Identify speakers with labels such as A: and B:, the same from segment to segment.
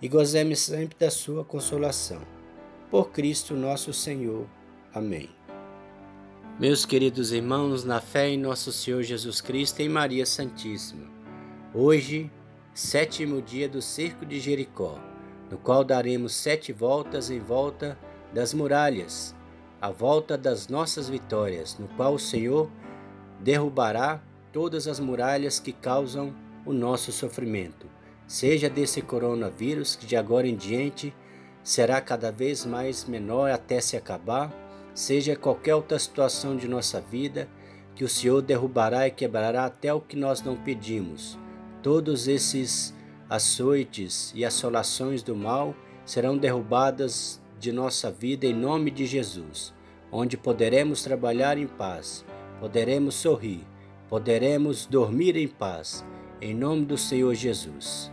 A: e gozemos sempre da sua consolação. Por Cristo nosso Senhor. Amém. Meus queridos irmãos, na fé em nosso Senhor Jesus Cristo e em Maria Santíssima, hoje, sétimo dia do Circo de Jericó, no qual daremos sete voltas em volta das muralhas, a volta das nossas vitórias, no qual o Senhor derrubará todas as muralhas que causam o nosso sofrimento seja desse coronavírus que de agora em diante será cada vez mais menor até se acabar, seja qualquer outra situação de nossa vida, que o Senhor derrubará e quebrará até o que nós não pedimos. Todos esses açoites e assolações do mal serão derrubadas de nossa vida em nome de Jesus, onde poderemos trabalhar em paz, poderemos sorrir, poderemos dormir em paz, em nome do Senhor Jesus.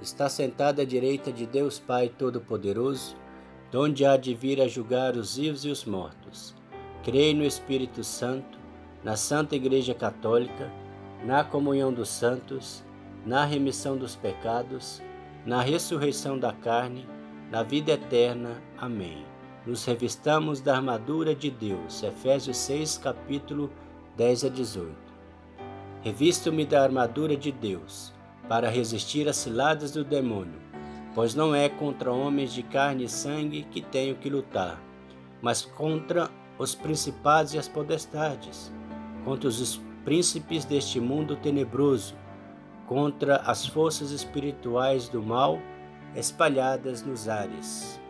A: está sentado à direita de Deus Pai Todo-Poderoso, donde há de vir a julgar os vivos e os mortos. Creio no Espírito Santo, na Santa Igreja Católica, na comunhão dos santos, na remissão dos pecados, na ressurreição da carne, na vida eterna. Amém. Nos revistamos da armadura de Deus. Efésios 6, capítulo 10 a 18. Revisto-me da armadura de Deus para resistir às ciladas do demônio, pois não é contra homens de carne e sangue que tenho que lutar, mas contra os principados e as potestades, contra os príncipes deste mundo tenebroso, contra as forças espirituais do mal espalhadas nos ares.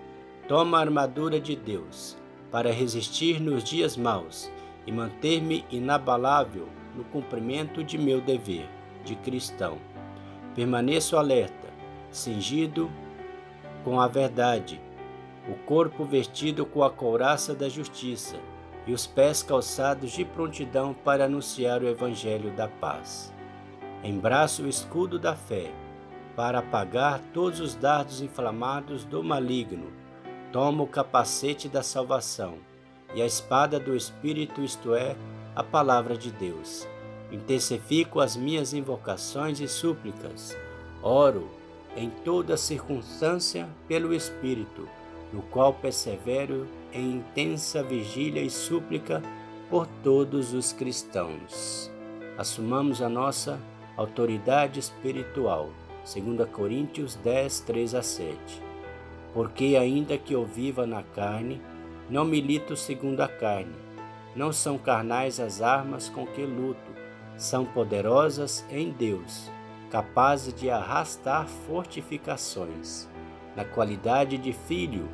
A: Toma a armadura de Deus para resistir nos dias maus e manter-me inabalável no cumprimento de meu dever de cristão. Permaneço alerta, cingido com a verdade, o corpo vestido com a couraça da justiça e os pés calçados de prontidão para anunciar o evangelho da paz. Embraço o escudo da fé para apagar todos os dardos inflamados do maligno. Tomo o capacete da salvação e a espada do Espírito, isto é, a palavra de Deus Intensifico as minhas invocações e súplicas. Oro em toda circunstância pelo Espírito, no qual persevero em intensa vigília e súplica por todos os cristãos. Assumamos a nossa autoridade espiritual. 2 Coríntios 10, 3 a 7. Porque ainda que eu viva na carne, não milito segundo a carne. Não são carnais as armas com que luto, são poderosas em Deus, capazes de arrastar fortificações, na qualidade de filho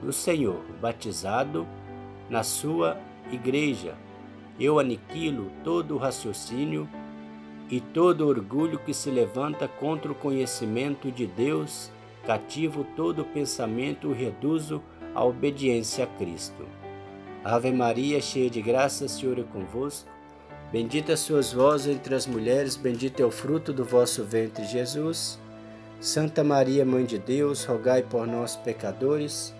A: do Senhor, batizado na sua igreja. Eu aniquilo todo o raciocínio e todo orgulho que se levanta contra o conhecimento de Deus, cativo todo pensamento e reduzo à obediência a Cristo. Ave Maria, cheia de graça, Senhor é convosco. Bendita sois vós entre as mulheres, bendito é o fruto do vosso ventre, Jesus. Santa Maria, Mãe de Deus, rogai por nós, pecadores,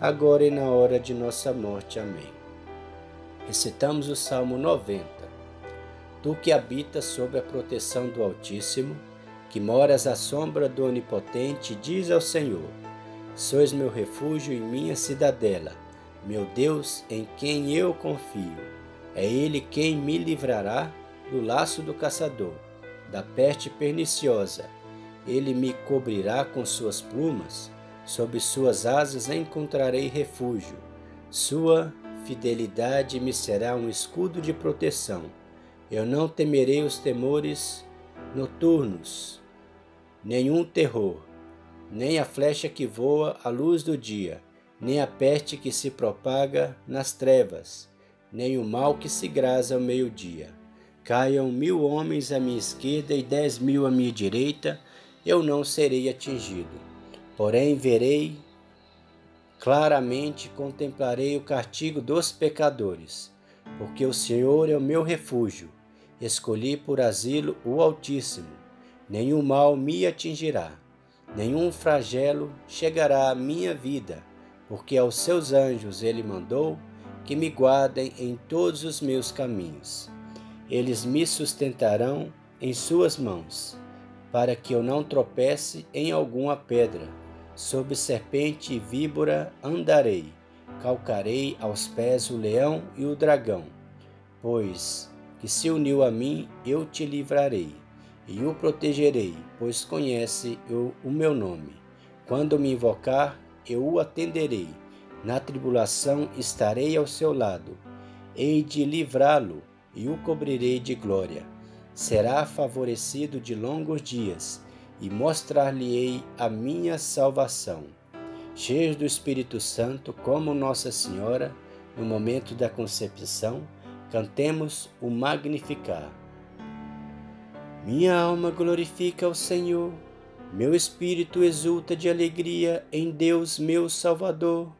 A: agora e na hora de nossa morte. Amém. Recitamos o Salmo 90. Tu que habitas sob a proteção do Altíssimo, que moras à sombra do Onipotente, diz ao Senhor: Sois meu refúgio e minha cidadela, meu Deus em quem eu confio. É ele quem me livrará do laço do caçador, da peste perniciosa. Ele me cobrirá com suas plumas, sob suas asas encontrarei refúgio. Sua fidelidade me será um escudo de proteção. Eu não temerei os temores noturnos, nenhum terror, nem a flecha que voa à luz do dia, nem a peste que se propaga nas trevas, nem o mal que se grasa ao meio-dia. Caiam mil homens à minha esquerda e dez mil à minha direita, eu não serei atingido. Porém, verei claramente, contemplarei o castigo dos pecadores, porque o Senhor é o meu refúgio. Escolhi por asilo o Altíssimo. Nenhum mal me atingirá, nenhum flagelo chegará à minha vida, porque aos seus anjos ele mandou que me guardem em todos os meus caminhos. Eles me sustentarão em suas mãos, para que eu não tropece em alguma pedra. Sob serpente e víbora andarei, calcarei aos pés o leão e o dragão, pois que se uniu a mim, eu te livrarei e o protegerei, pois conhece o, o meu nome. Quando me invocar, eu o atenderei. Na tribulação estarei ao seu lado. Hei de livrá-lo e o cobrirei de glória. Será favorecido de longos dias, e mostrar-lhe-ei a minha salvação. Cheio do Espírito Santo, como Nossa Senhora, no momento da concepção, cantemos o Magnificar. Minha alma glorifica o Senhor, meu espírito exulta de alegria em Deus, meu Salvador,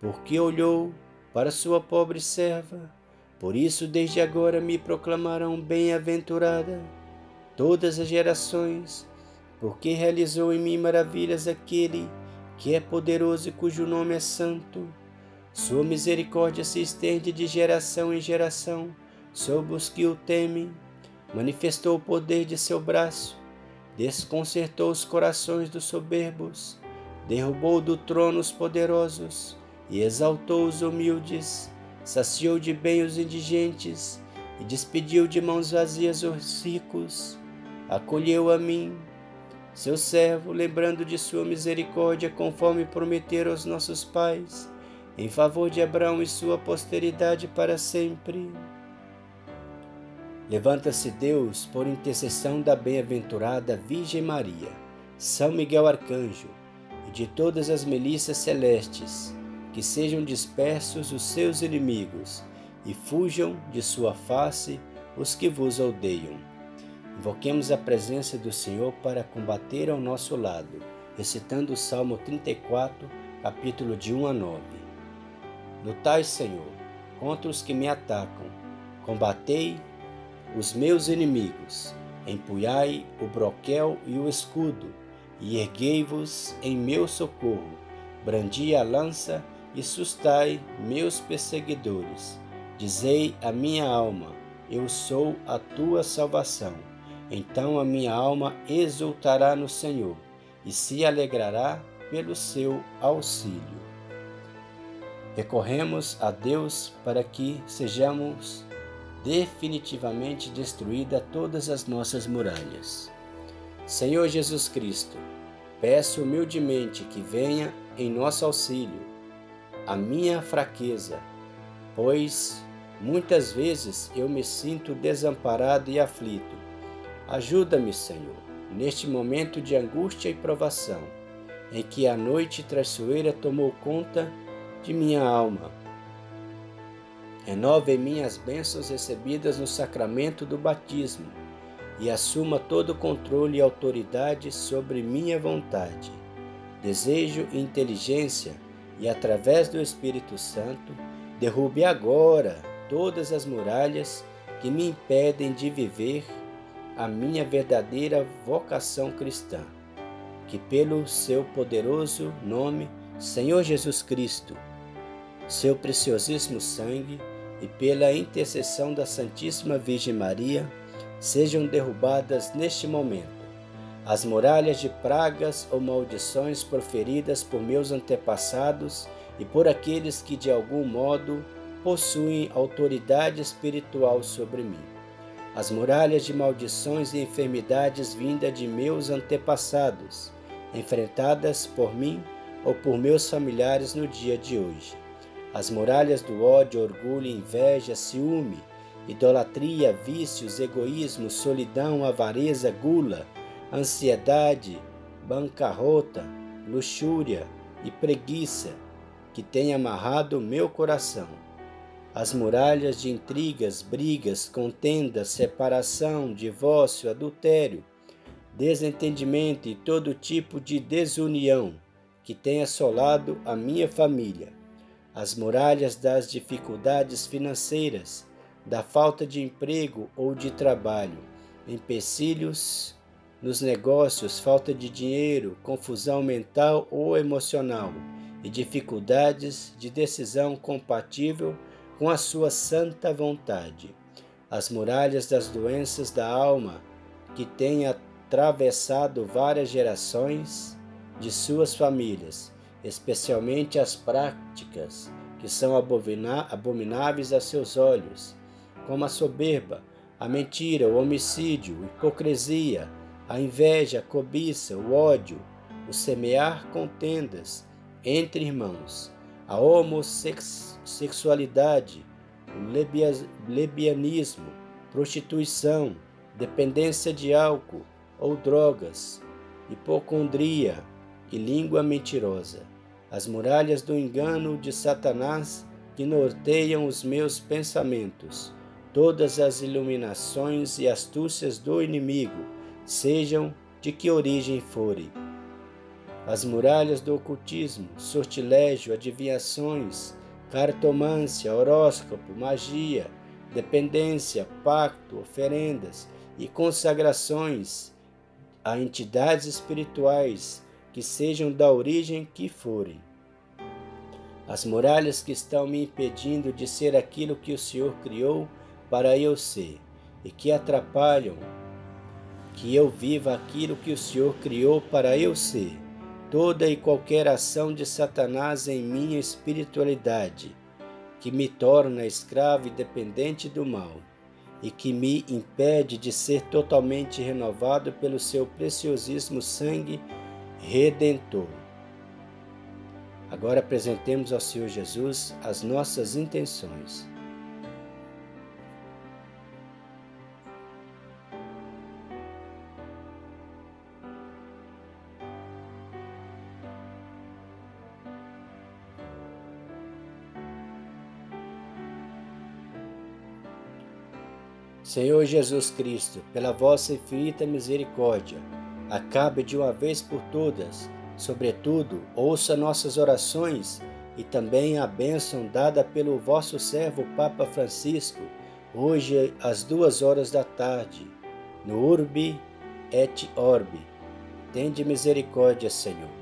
A: porque olhou para sua pobre serva por isso, desde agora me proclamarão bem-aventurada todas as gerações, porque realizou em mim maravilhas aquele que é poderoso e cujo nome é santo. Sua misericórdia se estende de geração em geração sobre os que o temem. Manifestou o poder de seu braço, desconcertou os corações dos soberbos, derrubou do trono os poderosos e exaltou os humildes saciou de bem os indigentes e despediu de mãos vazias os ricos. Acolheu a mim, seu servo, lembrando de sua misericórdia, conforme prometeu aos nossos pais, em favor de Abraão e sua posteridade para sempre. Levanta-se Deus por intercessão da bem-aventurada Virgem Maria, São Miguel Arcanjo e de todas as milícias celestes que sejam dispersos os seus inimigos e fujam de sua face os que vos odeiam. Invoquemos a presença do Senhor para combater ao nosso lado, recitando o Salmo 34, capítulo de 1 a 9. Lutai, Senhor, contra os que me atacam, combatei os meus inimigos, empunhai o broquel e o escudo, e erguei-vos em meu socorro, brandi a lança e sustai meus perseguidores. Dizei a minha alma: Eu sou a tua salvação. Então a minha alma exultará no Senhor e se alegrará pelo seu auxílio. Recorremos a Deus para que sejamos definitivamente destruídas todas as nossas muralhas. Senhor Jesus Cristo, peço humildemente que venha em nosso auxílio a minha fraqueza, pois muitas vezes eu me sinto desamparado e aflito. Ajuda-me, Senhor, neste momento de angústia e provação, em que a noite traiçoeira tomou conta de minha alma. Renove em mim as bênçãos recebidas no sacramento do batismo e assuma todo o controle e autoridade sobre minha vontade. Desejo inteligência e, através do Espírito Santo, derrube agora todas as muralhas que me impedem de viver a minha verdadeira vocação cristã. Que, pelo seu poderoso nome, Senhor Jesus Cristo, seu preciosíssimo sangue e pela intercessão da Santíssima Virgem Maria, sejam derrubadas neste momento as muralhas de pragas ou maldições proferidas por meus antepassados e por aqueles que de algum modo possuem autoridade espiritual sobre mim. As muralhas de maldições e enfermidades vindas de meus antepassados, enfrentadas por mim ou por meus familiares no dia de hoje. as muralhas do ódio, orgulho, inveja, ciúme, idolatria, vícios, egoísmo, solidão, avareza, gula, ansiedade, bancarrota, luxúria e preguiça, que tem amarrado o meu coração. As muralhas de intrigas, brigas, contendas, separação, divórcio, adultério, desentendimento e todo tipo de desunião que tem assolado a minha família. As muralhas das dificuldades financeiras, da falta de emprego ou de trabalho, empecilhos nos negócios, falta de dinheiro, confusão mental ou emocional e dificuldades de decisão compatível com a sua santa vontade. As muralhas das doenças da alma que têm atravessado várias gerações de suas famílias, especialmente as práticas que são abomináveis a seus olhos, como a soberba, a mentira, o homicídio, a hipocrisia, a inveja, a cobiça, o ódio, o semear contendas entre irmãos, a homossexualidade, o lebianismo, prostituição, dependência de álcool ou drogas, hipocondria e língua mentirosa, as muralhas do engano de Satanás que norteiam os meus pensamentos, todas as iluminações e astúcias do inimigo sejam de que origem forem. As muralhas do ocultismo, sortilégio, adivinhações, cartomância, horóscopo, magia, dependência, pacto, oferendas e consagrações a entidades espirituais que sejam da origem que forem. As muralhas que estão me impedindo de ser aquilo que o Senhor criou para eu ser e que atrapalham que eu viva aquilo que o Senhor criou para eu ser. Toda e qualquer ação de Satanás em minha espiritualidade, que me torna escravo e dependente do mal, e que me impede de ser totalmente renovado pelo seu preciosíssimo sangue redentor. Agora apresentemos ao Senhor Jesus as nossas intenções. Senhor Jesus Cristo, pela vossa infinita misericórdia, acabe de uma vez por todas, sobretudo, ouça nossas orações e também a bênção dada pelo vosso servo Papa Francisco, hoje às duas horas da tarde, no Urbi et Orbi. Tende misericórdia, Senhor,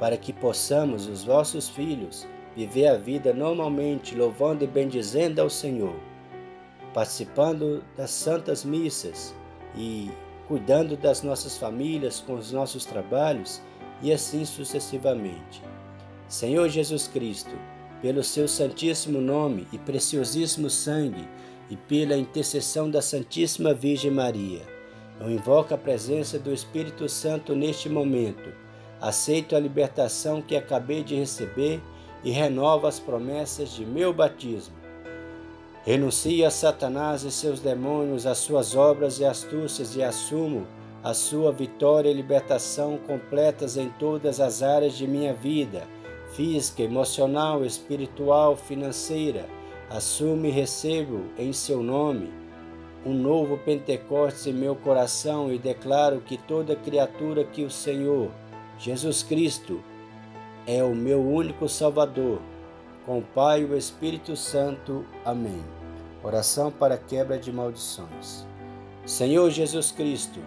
A: para que possamos, os vossos filhos, viver a vida normalmente, louvando e bendizendo ao Senhor participando das santas missas e cuidando das nossas famílias com os nossos trabalhos e assim sucessivamente. Senhor Jesus Cristo, pelo seu santíssimo nome e preciosíssimo sangue e pela intercessão da Santíssima Virgem Maria, eu invoco a presença do Espírito Santo neste momento. Aceito a libertação que acabei de receber e renovo as promessas de meu batismo Renuncio a Satanás e seus demônios, as suas obras e astúcias e assumo a sua vitória e libertação completas em todas as áreas de minha vida, física, emocional, espiritual, financeira. Assumo e recebo em seu nome um novo Pentecostes em meu coração e declaro que toda criatura que o Senhor, Jesus Cristo, é o meu único Salvador com o Pai e o Espírito Santo. Amém. Oração para quebra de maldições. Senhor Jesus Cristo,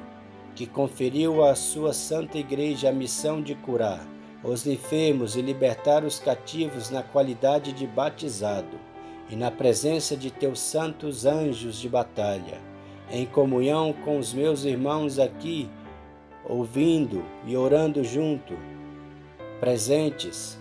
A: que conferiu à sua santa igreja a missão de curar os enfermos e libertar os cativos na qualidade de batizado e na presença de teus santos anjos de batalha, em comunhão com os meus irmãos aqui, ouvindo e orando junto, presentes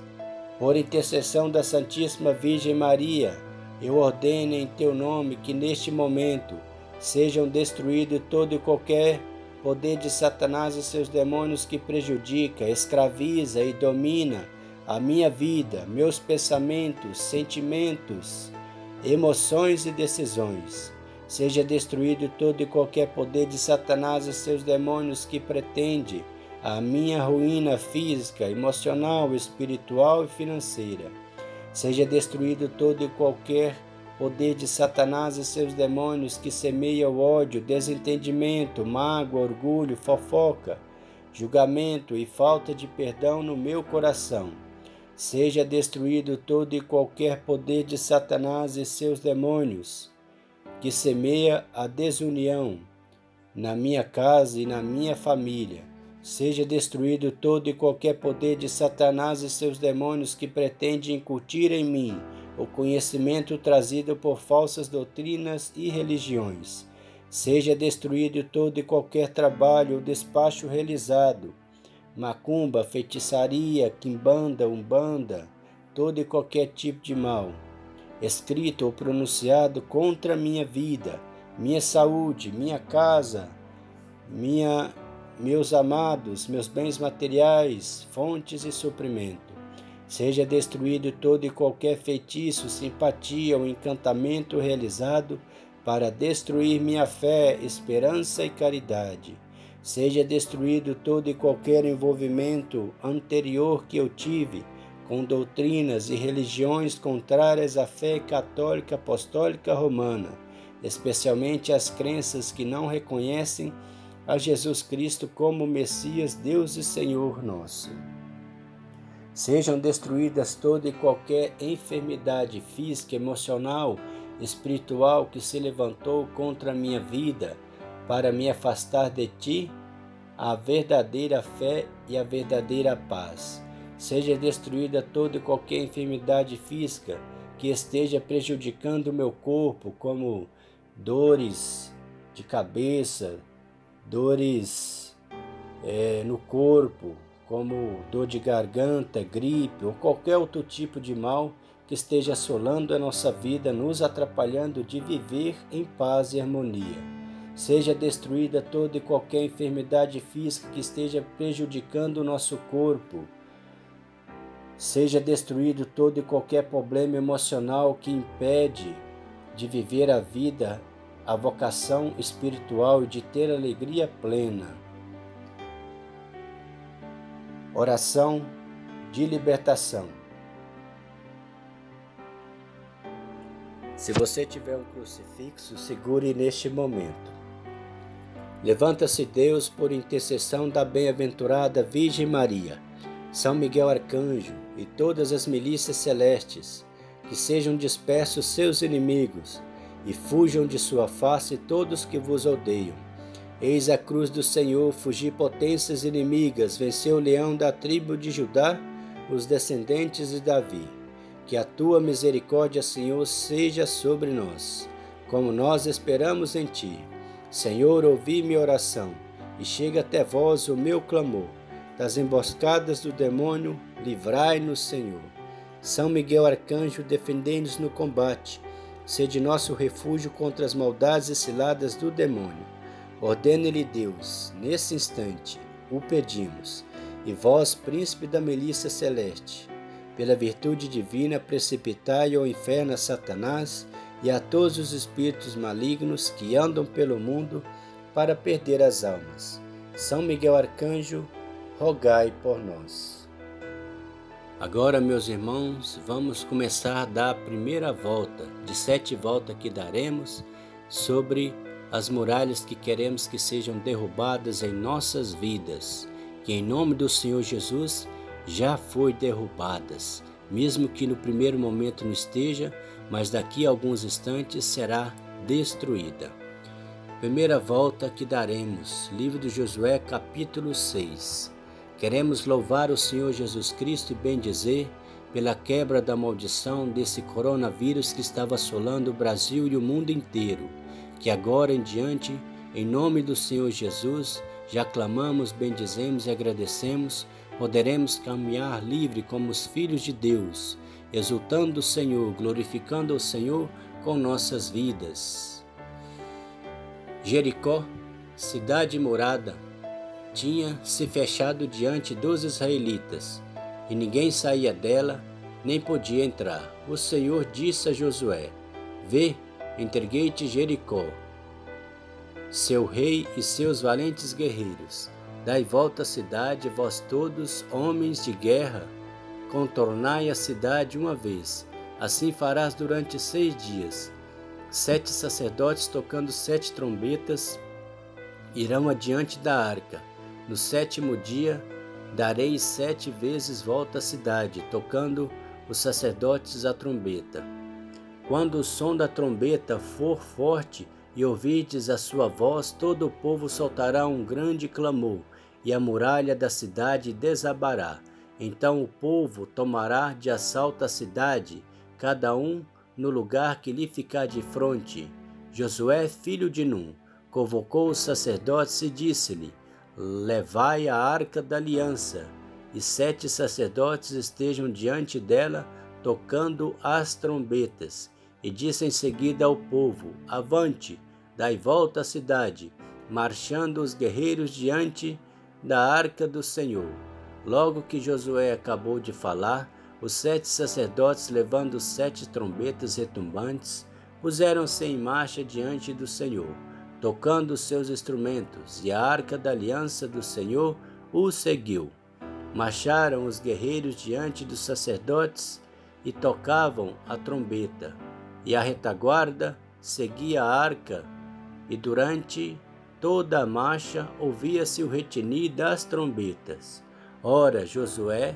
A: por intercessão da Santíssima Virgem Maria, eu ordeno em teu nome que neste momento sejam destruídos todo e qualquer poder de Satanás e seus demônios que prejudica, escraviza e domina a minha vida, meus pensamentos, sentimentos, emoções e decisões. Seja destruído todo e qualquer poder de Satanás e seus demônios que pretende a minha ruína física, emocional, espiritual e financeira. Seja destruído todo e qualquer poder de Satanás e seus demônios que semeia o ódio, desentendimento, mágoa, orgulho, fofoca, julgamento e falta de perdão no meu coração. Seja destruído todo e qualquer poder de Satanás e seus demônios que semeia a desunião na minha casa e na minha família. Seja destruído todo e qualquer poder de Satanás e seus demônios que pretende incutir em mim o conhecimento trazido por falsas doutrinas e religiões. Seja destruído todo e qualquer trabalho ou despacho realizado, macumba, feitiçaria, quimbanda, umbanda, todo e qualquer tipo de mal, escrito ou pronunciado contra minha vida, minha saúde, minha casa, minha meus amados, meus bens materiais, fontes e suprimento. Seja destruído todo e qualquer feitiço, simpatia ou encantamento realizado para destruir minha fé, esperança e caridade. Seja destruído todo e qualquer envolvimento anterior que eu tive com doutrinas e religiões contrárias à fé católica apostólica romana, especialmente as crenças que não reconhecem a Jesus Cristo como Messias, Deus e Senhor nosso. Sejam destruídas toda e qualquer enfermidade física, emocional, espiritual que se levantou contra a minha vida para me afastar de ti, a verdadeira fé e a verdadeira paz. Seja destruída toda e qualquer enfermidade física que esteja prejudicando o meu corpo, como dores de cabeça, dores é, no corpo, como dor de garganta, gripe ou qualquer outro tipo de mal que esteja assolando a nossa vida, nos atrapalhando de viver em paz e harmonia. Seja destruída toda e qualquer enfermidade física que esteja prejudicando o nosso corpo. Seja destruído todo e qualquer problema emocional que impede de viver a vida a vocação espiritual e de ter alegria plena. Oração de libertação. Se você tiver um crucifixo, segure neste momento. Levanta-se Deus por intercessão da bem-aventurada Virgem Maria, São Miguel Arcanjo e todas as milícias celestes, que sejam dispersos seus inimigos e fujam de sua face todos que vos odeiam. Eis a cruz do Senhor, fugi potências inimigas, venceu o leão da tribo de Judá, os descendentes de Davi. Que a tua misericórdia, Senhor, seja sobre nós, como nós esperamos em ti. Senhor, ouvi minha oração, e chega até vós o meu clamor. Das emboscadas do demônio, livrai-nos, Senhor. São Miguel Arcanjo, defendei-nos no combate sede nosso refúgio contra as maldades e ciladas do demônio. Ordene-lhe Deus, nesse instante, o pedimos, e vós, príncipe da milícia celeste, pela virtude divina, precipitai ao inferno a Satanás e a todos os espíritos malignos que andam pelo mundo para perder as almas. São Miguel Arcanjo, rogai por nós. Agora, meus irmãos, vamos começar a dar a primeira volta, de sete voltas que daremos, sobre as muralhas que queremos que sejam derrubadas em nossas vidas, que em nome do Senhor Jesus já foi derrubadas, mesmo que no primeiro momento não esteja, mas daqui a alguns instantes será destruída. Primeira volta que daremos, livro de Josué, capítulo 6. Queremos louvar o Senhor Jesus Cristo e bendizer pela quebra da maldição desse coronavírus que estava assolando o Brasil e o mundo inteiro, que agora em diante, em nome do Senhor Jesus, já clamamos, bendizemos e agradecemos, poderemos caminhar livre como os filhos de Deus, exultando o Senhor, glorificando o Senhor com nossas vidas. Jericó, cidade morada, tinha se fechado diante dos israelitas, e ninguém saía dela, nem podia entrar. O Senhor disse a Josué: Vê, entreguei-te Jericó, seu rei e seus valentes guerreiros. Dai volta à cidade, vós todos, homens de guerra, contornai a cidade uma vez. Assim farás durante seis dias. Sete sacerdotes tocando sete trombetas irão adiante da arca. No sétimo dia, darei sete vezes volta à cidade, tocando os sacerdotes a trombeta. Quando o som da trombeta for forte e ouvirdes a sua voz, todo o povo soltará um grande clamor e a muralha da cidade desabará. Então o povo tomará de assalto a cidade, cada um no lugar que lhe ficar de fronte. Josué, filho de Num, convocou os sacerdotes e disse-lhe: Levai a arca da aliança, e sete sacerdotes estejam diante dela, tocando as trombetas. E disse em seguida ao povo: Avante, dai volta à cidade, marchando os guerreiros diante da arca do Senhor. Logo que Josué acabou de falar, os sete sacerdotes, levando sete trombetas retumbantes, puseram-se em marcha diante do Senhor, tocando seus instrumentos, e a arca da aliança do Senhor os seguiu. Marcharam os guerreiros diante dos sacerdotes e tocavam a trombeta, e a retaguarda seguia a arca, e durante toda a marcha ouvia-se o retinir das trombetas. Ora, Josué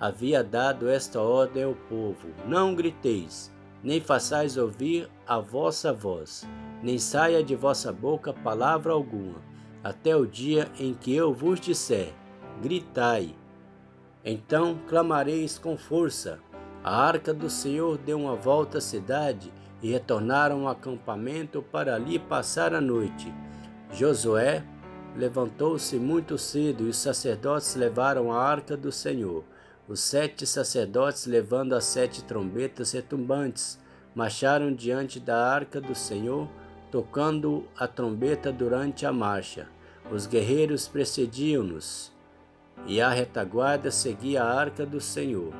A: havia dado esta ordem ao povo: Não griteis, nem façais ouvir a vossa voz, nem saia de vossa boca palavra alguma, até o dia em que eu vos disser: Gritai. Então clamareis com força. A arca do Senhor deu uma volta à cidade e retornaram ao acampamento para ali passar a noite. Josué levantou-se muito cedo e os sacerdotes levaram a arca do Senhor. Os sete sacerdotes, levando as sete trombetas retumbantes, marcharam diante da arca do Senhor, tocando a trombeta durante a marcha. Os guerreiros precediam-nos, e a retaguarda seguia a arca do Senhor.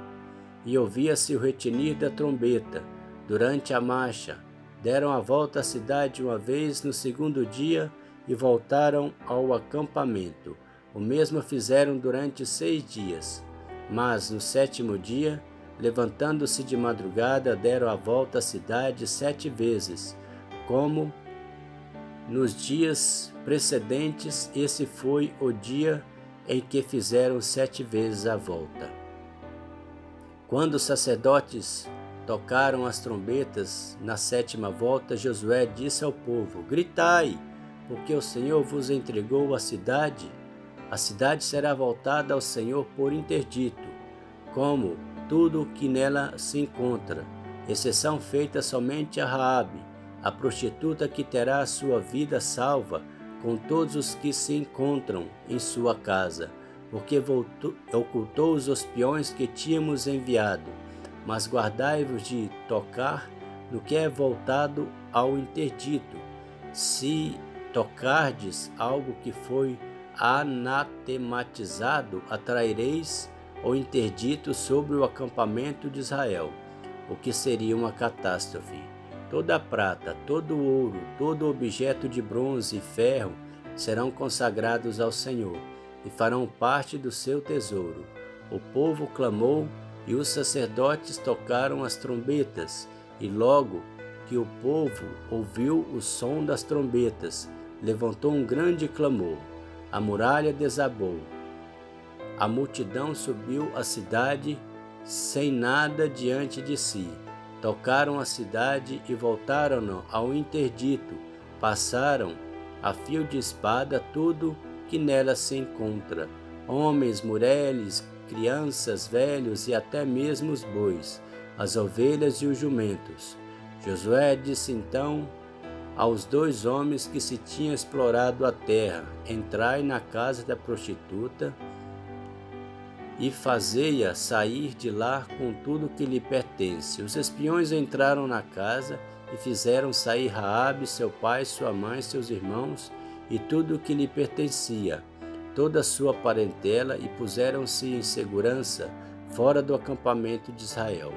A: E ouvia-se o retinir da trombeta durante a marcha. Deram a volta à cidade uma vez no segundo dia e voltaram ao acampamento. O mesmo fizeram durante seis dias. Mas no sétimo dia, levantando-se de madrugada, deram a volta à cidade sete vezes, como nos dias precedentes, esse foi o dia em que fizeram sete vezes a volta. Quando os sacerdotes tocaram as trombetas na sétima volta, Josué disse ao povo: Gritai! porque o Senhor vos entregou a cidade, a cidade será voltada ao Senhor por interdito, como tudo o que nela se encontra, exceção feita somente a Raabe, a prostituta que terá a sua vida salva com todos os que se encontram em sua casa, porque voltou, ocultou os espiões que tínhamos enviado. Mas guardai-vos de tocar no que é voltado ao interdito. Se tocardes algo que foi anatematizado, atraireis o interdito sobre o acampamento de Israel, o que seria uma catástrofe. Toda prata, todo ouro, todo objeto de bronze e ferro serão consagrados ao Senhor e farão parte do seu tesouro. O povo clamou e os sacerdotes tocaram as trombetas, e logo que o povo ouviu o som das trombetas, levantou um grande clamor. A muralha desabou. A multidão subiu à cidade sem nada diante de si. Tocaram a cidade e voltaram ao interdito. Passaram a fio de espada tudo que nela se encontra: homens, mulheres, crianças, velhos e até mesmo os bois, as ovelhas e os jumentos. Josué disse então aos dois homens que se tinham explorado a terra: Entrai na casa da prostituta e fazei-a sair de lá com tudo que lhe pertence. Os espiões entraram na casa e fizeram sair Raabe, seu pai, sua mãe, seus irmãos e tudo o que lhe pertencia. toda a sua parentela e puseram-se em segurança fora do acampamento de Israel.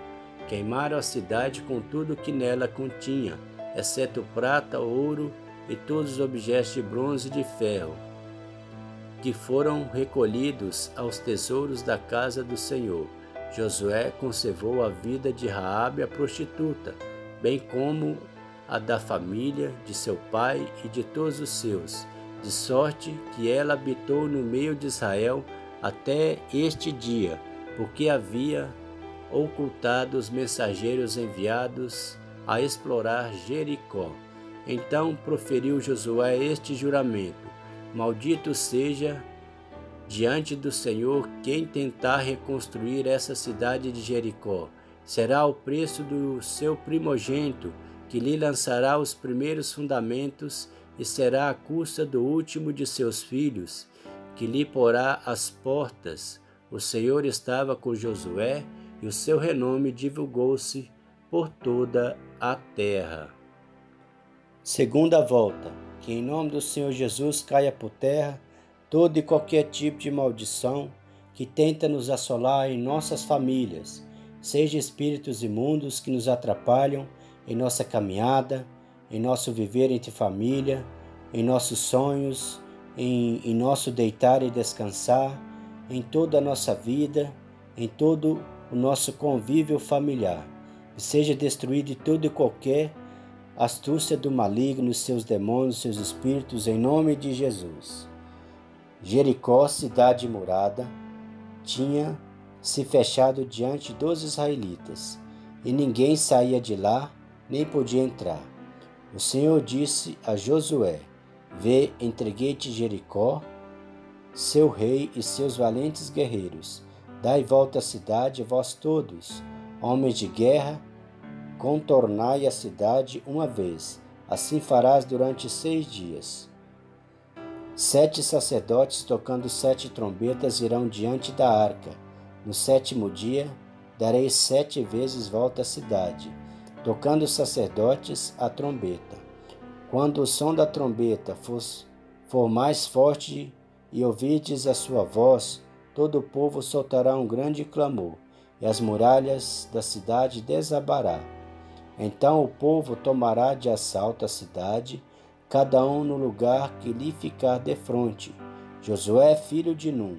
A: Queimaram a cidade com tudo que nela continha, exceto prata, ouro e todos os objetos de bronze e de ferro, que foram recolhidos aos tesouros da casa do Senhor. Josué conservou a vida de Raabe a prostituta, bem como a da família de seu pai e de todos os seus, de sorte que ela habitou no meio de Israel até este dia, porque havia ocultado os mensageiros enviados a explorar Jericó. Então proferiu Josué este juramento: Maldito seja diante do Senhor quem tentar reconstruir essa cidade de Jericó. Será o preço do seu primogênito que lhe lançará os primeiros fundamentos, e será a custa do último de seus filhos, que lhe porá as portas. O Senhor estava com Josué, e o seu renome divulgou-se por toda a terra. Segunda volta. Que em nome do Senhor Jesus caia por terra todo e qualquer tipo de maldição que tenta nos assolar em nossas famílias, seja espíritos imundos que nos atrapalham em nossa caminhada, em nosso viver entre família, em nossos sonhos, em, em nosso deitar e descansar, em toda a nossa vida, em todo o nosso convívio familiar. E seja destruído todo e qualquer astúcia do maligno, seus demônios, seus espíritos, em nome de Jesus. Jericó, cidade murada, tinha se fechado diante dos israelitas, e ninguém saía de lá nem podia entrar. O Senhor disse a Josué: Vê, entreguei-te Jericó, seu rei e seus valentes guerreiros. Dai volta à cidade, vós todos, homens de guerra, contornai a cidade uma vez. Assim farás durante seis dias. Sete sacerdotes tocando sete trombetas irão diante da arca. No sétimo dia, darei sete vezes volta à cidade tocando sacerdotes a trombeta. Quando o som da trombeta for, for mais forte e ouvides a sua voz, todo o povo soltará um grande clamor, e as muralhas da cidade desabará. Então o povo tomará de assalto a cidade, cada um no lugar que lhe ficar defronte. Josué, filho de Num,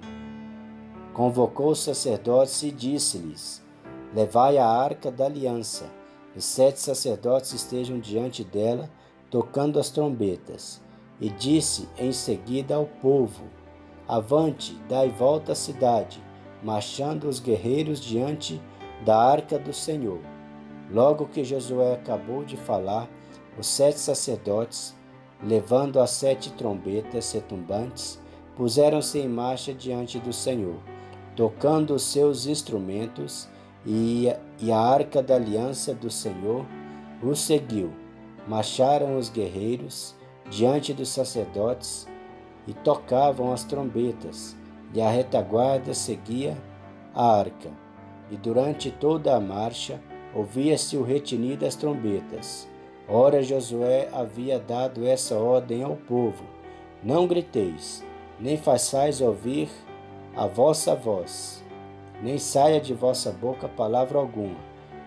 A: convocou os sacerdotes e disse-lhes: Levai a arca da aliança os sete sacerdotes estejam diante dela, tocando as trombetas. E disse em seguida ao povo: Avante, dai volta à cidade, marchando os guerreiros diante da arca do Senhor. Logo que Josué acabou de falar, os sete sacerdotes, levando as sete trombetas retumbantes, puseram-se em marcha diante do Senhor, tocando os seus instrumentos e, a arca da aliança do Senhor os seguiu. Marcharam os guerreiros diante dos sacerdotes e tocavam as trombetas, e a retaguarda seguia a arca. E durante toda a marcha ouvia-se o retinir das trombetas. Ora, Josué havia dado essa ordem ao povo: Não griteis, nem façais ouvir a vossa voz nem saia de vossa boca palavra alguma,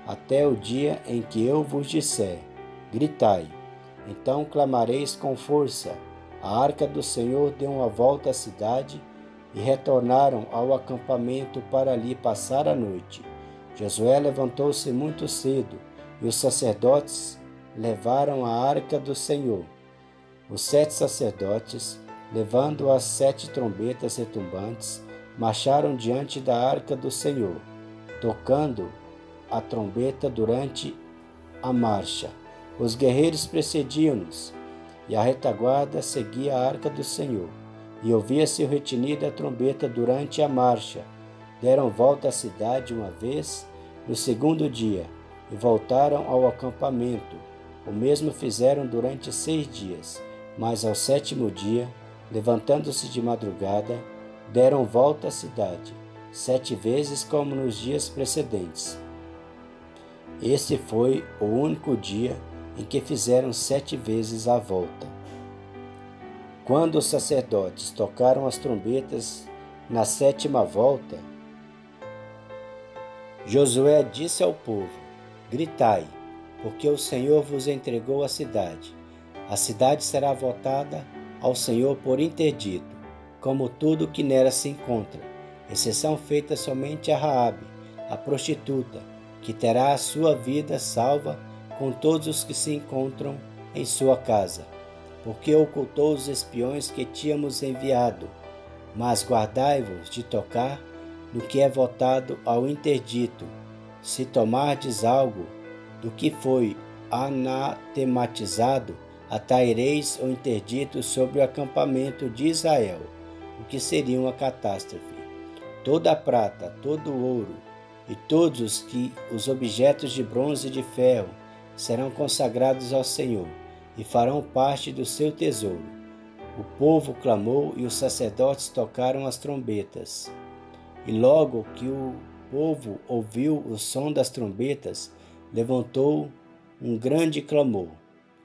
A: até o dia em que eu vos disser: gritai. Então clamareis com força. A arca do Senhor deu uma volta à cidade e retornaram ao acampamento para ali passar a noite. Josué levantou-se muito cedo e os sacerdotes levaram a arca do Senhor. Os sete sacerdotes, levando as sete trombetas retumbantes, marcharam diante da arca do Senhor, tocando a trombeta durante a marcha. Os guerreiros precediam-nos, e a retaguarda seguia a arca do Senhor, e ouvia-se o retinir da trombeta durante a marcha. Deram volta à cidade uma vez no segundo dia, e voltaram ao acampamento. O mesmo fizeram durante seis dias, mas ao sétimo dia, levantando-se de madrugada, deram volta à cidade, sete vezes como nos dias precedentes. Esse foi o único dia em que fizeram sete vezes a volta. Quando os sacerdotes tocaram as trombetas na sétima volta, Josué disse ao povo: Gritai, porque o Senhor vos entregou a cidade. A cidade será votada ao Senhor por interdito, como tudo que nela se encontra, exceção feita somente a Raabe, a prostituta, que terá a sua vida salva com todos os que se encontram em sua casa, porque ocultou os espiões que tínhamos enviado. Mas guardai-vos de tocar no que é votado ao interdito. Se tomardes algo do que foi anatematizado, ataireis o interdito sobre o acampamento de Israel, o que seria uma catástrofe. Toda a prata, todo o ouro e todos os que os objetos de bronze e de ferro serão consagrados ao Senhor e farão parte do seu tesouro. O povo clamou e os sacerdotes tocaram as trombetas. E logo que o povo ouviu o som das trombetas, levantou um grande clamor.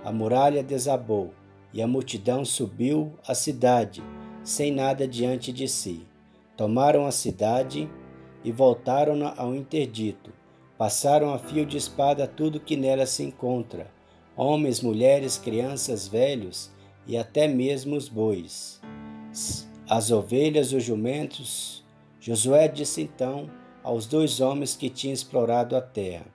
A: A muralha desabou e a multidão subiu à cidade, sem nada diante de si. Tomaram a cidade e voltaram ao interdito. Passaram a fio de espada tudo que nela se encontra: homens, mulheres, crianças, velhos e até mesmo os bois. As ovelhas, os jumentos. Josué disse então aos dois homens que tinham explorado a terra: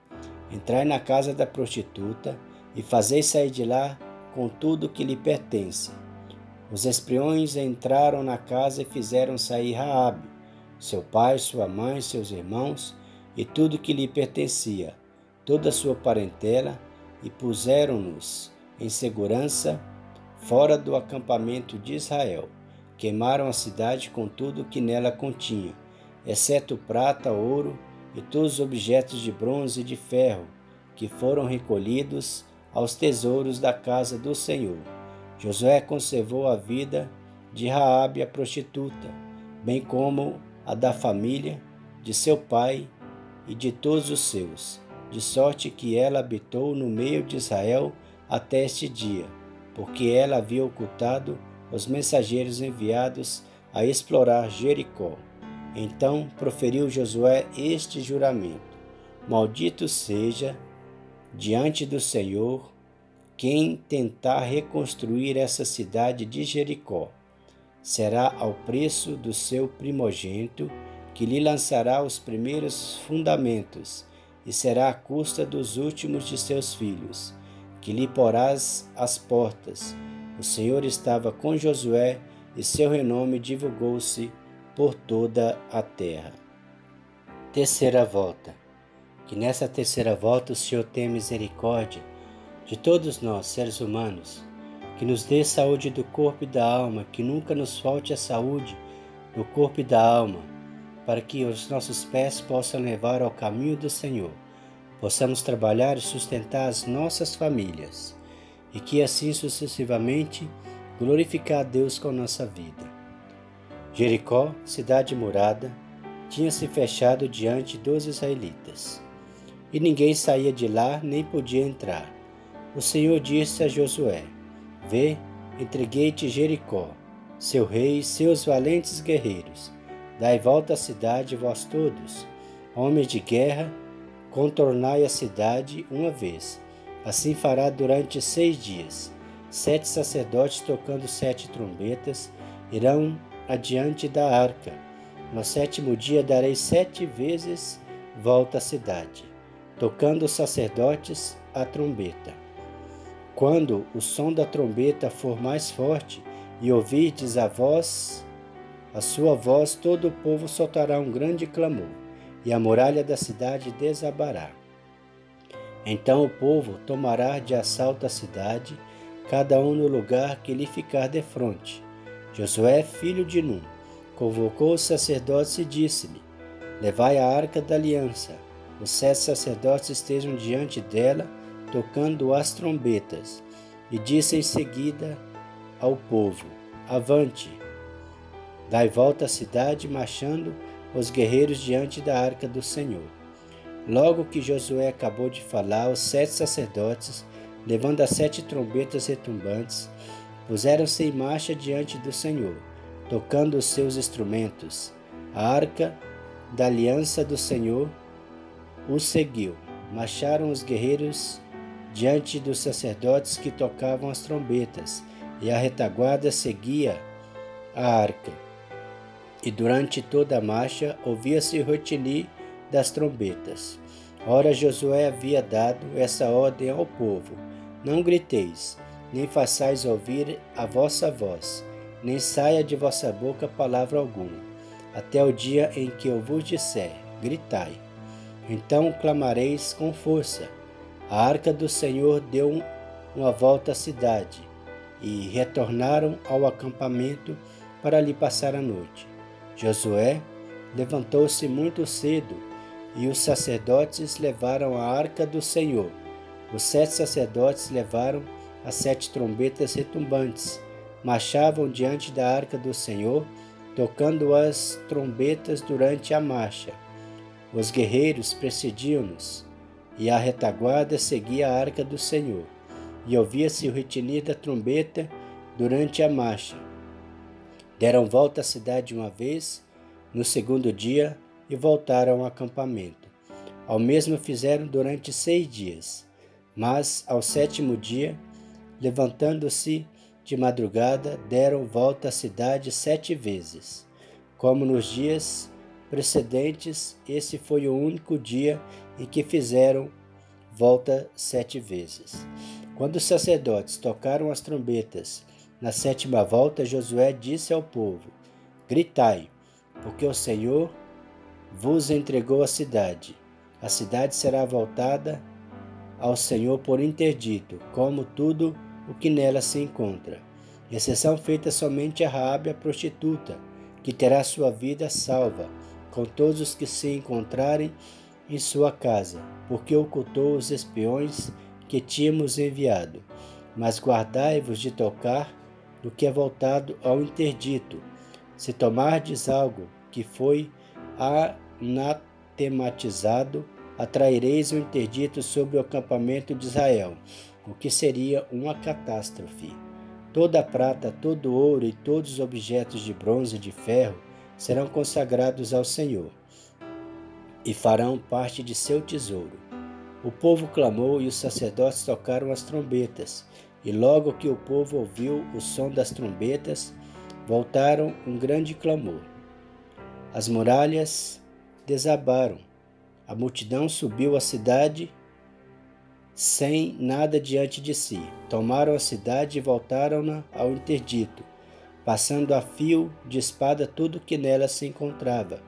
A: Entrai na casa da prostituta e fazei sair de lá com tudo que lhe pertence. Os espiões entraram na casa e fizeram sair Raabe, seu pai, sua mãe, seus irmãos e tudo que lhe pertencia, toda a sua parentela, e puseram-nos em segurança fora do acampamento de Israel. Queimaram a cidade com tudo que nela continha, exceto prata, ouro e todos os objetos de bronze e de ferro que foram recolhidos aos tesouros da casa do Senhor. Josué conservou a vida de Raabe a prostituta, bem como a da família de seu pai e de todos os seus, de sorte que ela habitou no meio de Israel até este dia, porque ela havia ocultado os mensageiros enviados a explorar Jericó. Então proferiu Josué este juramento: Maldito seja diante do Senhor quem tentar reconstruir essa cidade de Jericó. Será ao preço do seu primogênito que lhe lançará os primeiros fundamentos, e será à custa dos últimos de seus filhos, que lhe porás as portas. O Senhor estava com Josué, e seu renome divulgou-se por toda a terra. Terceira volta. Que nessa terceira volta o Senhor tenha misericórdia de todos nós, seres humanos, que nos dê saúde do corpo e da alma, que nunca nos falte a saúde do corpo e da alma, para que os nossos pés possam levar ao caminho do Senhor, possamos trabalhar e sustentar as nossas famílias, e que assim sucessivamente glorificar a Deus com nossa vida. Jericó, cidade murada, tinha se fechado diante dos israelitas e ninguém saía de lá nem podia entrar. O Senhor disse a Josué: Vê, entreguei-te Jericó, seu rei e seus valentes guerreiros. Dai volta à cidade, vós todos, homens de guerra, contornai a cidade uma vez. Assim fará durante seis dias. Sete sacerdotes tocando sete trombetas irão adiante da arca. No sétimo dia darei sete vezes volta à cidade tocando os sacerdotes a trombeta. Quando o som da trombeta for mais forte e ouvirdes a voz, a sua voz, todo o povo soltará um grande clamor, e a muralha da cidade desabará. Então o povo tomará de assalto a cidade, cada um no lugar que lhe ficar de frente. Josué, filho de Num, convocou os sacerdotes e disse-lhe: Levai a arca da aliança os sete sacerdotes estejam diante dela, tocando as trombetas. E disse em seguida ao povo: Avante! Dai volta à cidade, marchando os guerreiros diante da arca do Senhor. Logo que Josué acabou de falar, os sete sacerdotes, levando as sete trombetas retumbantes, puseram-se em marcha diante do Senhor, tocando os seus instrumentos. A arca da aliança do Senhor os seguiu. Marcharam os guerreiros diante dos sacerdotes que tocavam as trombetas, e a retaguarda seguia a arca. E durante toda a marcha ouvia-se o rotinir das trombetas. Ora, Josué havia dado essa ordem ao povo: Não griteis, nem façais ouvir a vossa voz, nem saia de vossa boca palavra alguma, até o dia em que eu vos disser: Gritai. Então clamareis com força. A arca do Senhor deu uma volta à cidade e retornaram ao acampamento para ali passar a noite. Josué levantou-se muito cedo e os sacerdotes levaram a arca do Senhor. Os sete sacerdotes levaram as sete trombetas retumbantes, marchavam diante da arca do Senhor, tocando as trombetas durante a marcha. Os guerreiros precediam-nos, e a retaguarda seguia a arca do Senhor, e ouvia-se o retinir da trombeta durante a marcha. Deram volta à cidade uma vez, no segundo dia, e voltaram ao acampamento. Ao mesmo fizeram durante seis dias. Mas, ao sétimo dia, levantando-se de madrugada, deram volta à cidade sete vezes. Como nos dias precedentes, esse foi o único dia em que fizeram volta sete vezes. Quando os sacerdotes tocaram as trombetas na sétima volta, Josué disse ao povo: Gritai, porque o Senhor vos entregou a cidade. A cidade será voltada ao Senhor por interdito, como tudo o que nela se encontra. Exceção feita somente a Raabe a prostituta, que terá sua vida salva, com todos os que se encontrarem em sua casa, porque ocultou os espiões que tínhamos enviado. Mas guardai-vos de tocar do que é voltado ao interdito. Se tomardes algo que foi anatematizado, atraireis o interdito sobre o acampamento de Israel, o que seria uma catástrofe. Toda a prata, todo o ouro e todos os objetos de bronze e de ferro serão consagrados ao Senhor e farão parte de seu tesouro. O povo clamou e os sacerdotes tocaram as trombetas, e logo que o povo ouviu o som das trombetas, voltaram um grande clamor. As muralhas desabaram, a multidão subiu à cidade sem nada diante de si. Tomaram a cidade e voltaram-na ao interdito, passando a fio de espada tudo que nela se encontrava.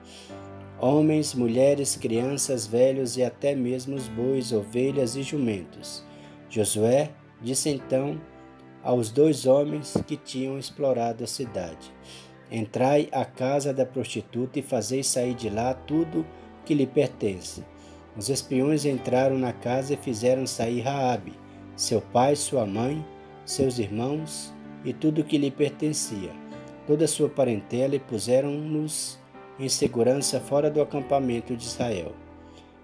A: Homens, mulheres, crianças, velhos e até mesmo os bois, ovelhas e jumentos. Josué Disse então aos dois homens que tinham explorado a cidade: Entrai à casa da prostituta e fazei sair de lá tudo que lhe pertence. Os espiões entraram na casa e fizeram sair Raabe, seu pai, sua mãe, seus irmãos e tudo que lhe pertencia, toda a sua parentela, e puseram-nos em segurança fora do acampamento de Israel.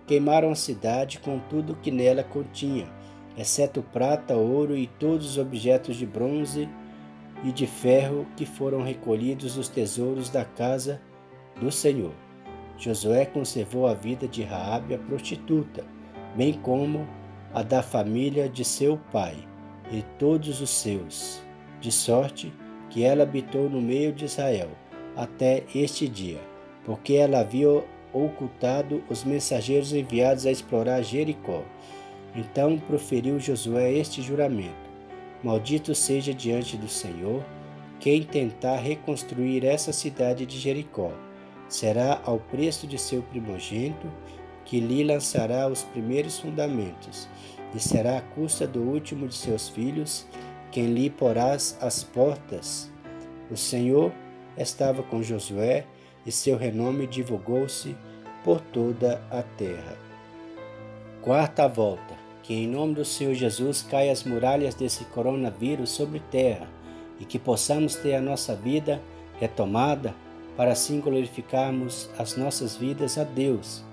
A: Queimaram a cidade com tudo que nela continha exceto prata, ouro e todos os objetos de bronze e de ferro que foram recolhidos dos tesouros da casa do Senhor. Josué conservou a vida de Raabe a prostituta, bem como a da família de seu pai e todos os seus, de sorte que ela habitou no meio de Israel até este dia, porque ela havia ocultado os mensageiros enviados a explorar Jericó. Então proferiu Josué este juramento: Maldito seja diante do Senhor quem tentar reconstruir essa cidade de Jericó. Será ao preço de seu primogênito que lhe lançará os primeiros fundamentos, e será à custa do último de seus filhos quem lhe porás as portas. O Senhor estava com Josué e seu renome divulgou-se por toda a terra. Quarta volta que em nome do Senhor Jesus caia as muralhas desse coronavírus sobre terra e que possamos ter a nossa vida retomada para assim glorificarmos as nossas vidas a Deus,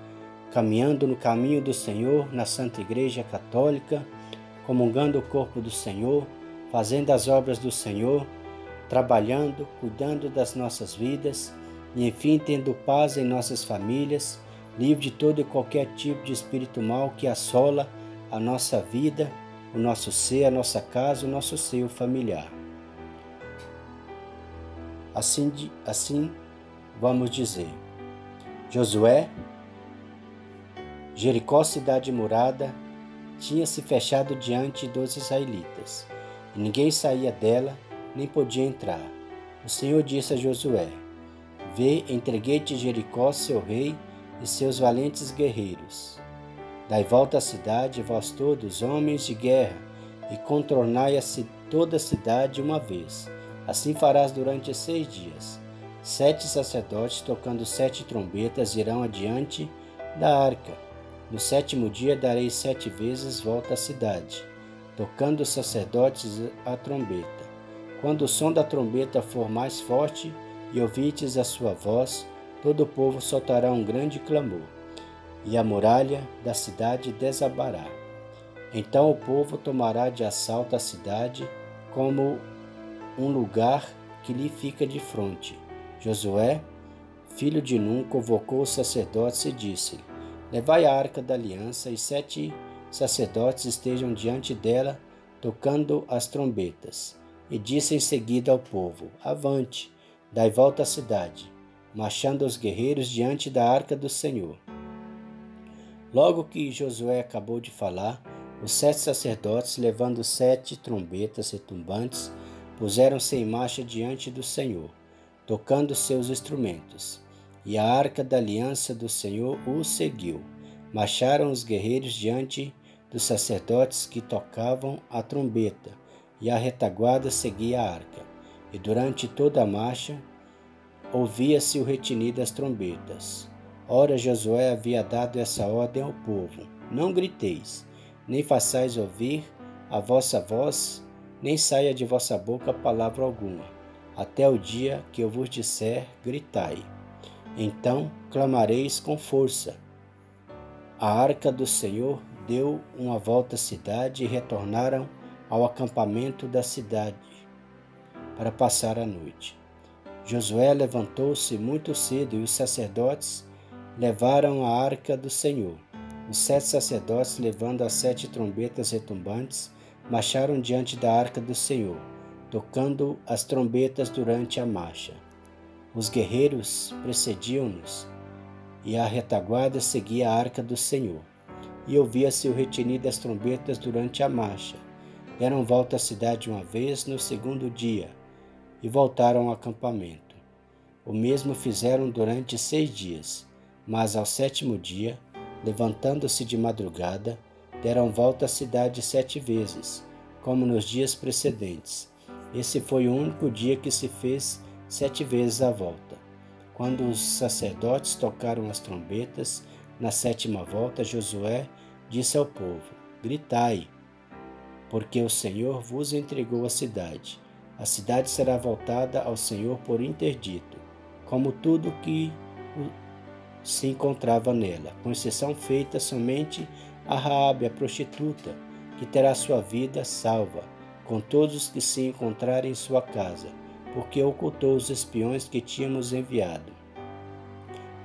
A: caminhando no caminho do Senhor na Santa Igreja Católica, comungando o corpo do Senhor, fazendo as obras do Senhor, trabalhando, cuidando das nossas vidas e, enfim, tendo paz em nossas famílias, livre de todo e qualquer tipo de espírito mal que assola a nossa vida, o nosso ser, a nossa casa, o nosso seio familiar. Assim, assim vamos dizer: Josué, Jericó, cidade murada, tinha se fechado diante dos israelitas, e ninguém saía dela, nem podia entrar. O Senhor disse a Josué: Vê, entreguei-te Jericó, seu rei, e seus valentes guerreiros. Dai volta à cidade, vós todos, homens de guerra, e contornai a toda a cidade uma vez Assim farás durante seis dias. Sete sacerdotes, tocando sete trombetas, irão adiante da arca. No sétimo dia darei sete vezes volta à cidade, tocando os sacerdotes a trombeta. Quando o som da trombeta for mais forte e ouvites a sua voz, todo o povo soltará um grande clamor, e a muralha da cidade desabará. Então o povo tomará de assalto a cidade, como um lugar que lhe fica de frente. Josué, filho de Num, convocou os sacerdotes e disse-lhe: Levai a arca da aliança, e sete sacerdotes estejam diante dela, tocando as trombetas. E disse em seguida ao povo: Avante, dai volta à cidade, marchando os guerreiros diante da arca do Senhor. Logo que Josué acabou de falar, os sete sacerdotes, levando sete trombetas retumbantes, puseram-se em marcha diante do Senhor, tocando seus instrumentos. E a arca da aliança do Senhor os seguiu. Marcharam os guerreiros diante dos sacerdotes que tocavam a trombeta, e a retaguarda seguia a arca. E durante toda a marcha ouvia-se o retinir das trombetas. Ora, Josué havia dado essa ordem ao povo: Não griteis, nem façais ouvir a vossa voz nem saia de vossa boca palavra alguma, até o dia que eu vos disser, gritai. Então clamareis com força. A arca do Senhor deu uma volta à cidade e retornaram ao acampamento da cidade para passar a noite. Josué levantou-se muito cedo e os sacerdotes levaram a arca do Senhor. Os sete sacerdotes, levando as sete trombetas retumbantes, marcharam diante da arca do Senhor, tocando as trombetas durante a marcha. Os guerreiros precediam-nos, e a retaguarda seguia a arca do Senhor. E ouvia-se o retinir das trombetas durante a marcha. Deram volta à cidade uma vez no segundo dia, e voltaram ao acampamento. O mesmo fizeram durante seis dias, mas ao sétimo dia, levantando-se de madrugada, deram volta à cidade sete vezes, como nos dias precedentes. Esse foi o único dia que se fez sete vezes a volta. Quando os sacerdotes tocaram as trombetas, na sétima volta, Josué disse ao povo: Gritai, porque o Senhor vos entregou a cidade. A cidade será voltada ao Senhor por interdito, como tudo que se encontrava nela, com exceção feita somente a Raabe, a prostituta, que terá sua vida salva, com todos os que se encontrarem em sua casa, porque ocultou os espiões que tínhamos enviado.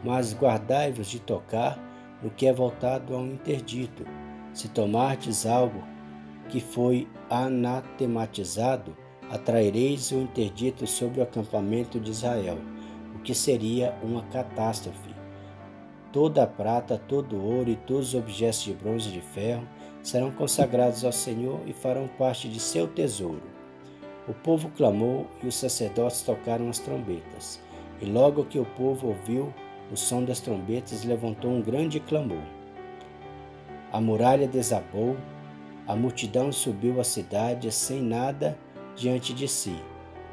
A: Mas guardai-vos de tocar no que é voltado ao interdito. Se tomardes algo que foi anatematizado, atraireis o interdito sobre o acampamento de Israel, o que seria uma catástrofe Toda a prata, todo o ouro e todos os objetos de bronze e de ferro serão consagrados ao Senhor e farão parte de seu tesouro. O povo clamou e os sacerdotes tocaram as trombetas. E logo que o povo ouviu o som das trombetas, levantou um grande clamor. A muralha desabou, a multidão subiu à cidade sem nada diante de si.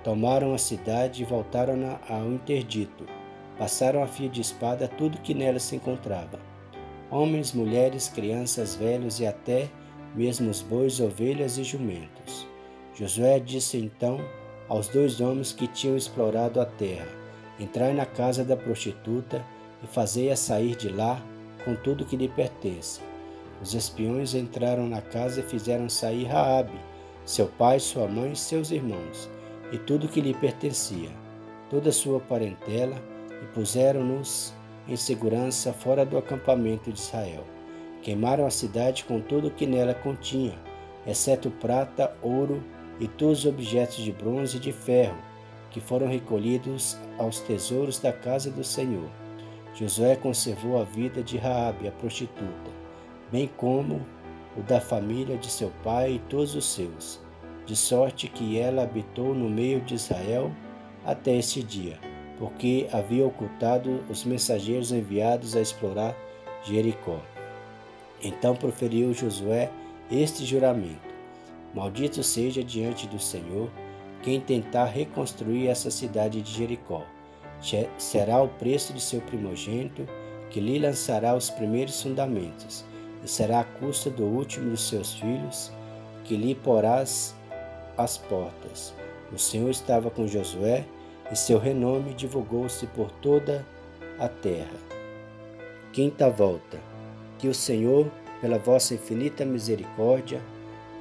A: Tomaram a cidade e voltaram ao interdito Passaram a fio de espada tudo que nela se encontrava: homens, mulheres, crianças, velhos e até mesmo os bois, ovelhas e jumentos. Josué disse então aos dois homens que tinham explorado a terra: Entrai na casa da prostituta e fazei-a sair de lá com tudo que lhe pertence. Os espiões entraram na casa e fizeram sair Raabe, seu pai, sua mãe, seus irmãos e tudo que lhe pertencia, toda sua parentela, e puseram-nos em segurança fora do acampamento de Israel. Queimaram a cidade com tudo o que nela continha, exceto prata, ouro e todos os objetos de bronze e de ferro, que foram recolhidos aos tesouros da casa do Senhor. Josué conservou a vida de Raabe, a prostituta, bem como o da família de seu pai e todos os seus, de sorte que ela habitou no meio de Israel até este dia, porque havia ocultado os mensageiros enviados a explorar Jericó. Então proferiu Josué este juramento: Maldito seja diante do Senhor quem tentar reconstruir essa cidade de Jericó. Será o preço de seu primogênito que lhe lançará os primeiros fundamentos, e será a custa do último dos seus filhos que lhe porás as portas. O Senhor estava com Josué e seu renome divulgou-se por toda a terra. Quinta volta. Que o Senhor, pela vossa infinita misericórdia,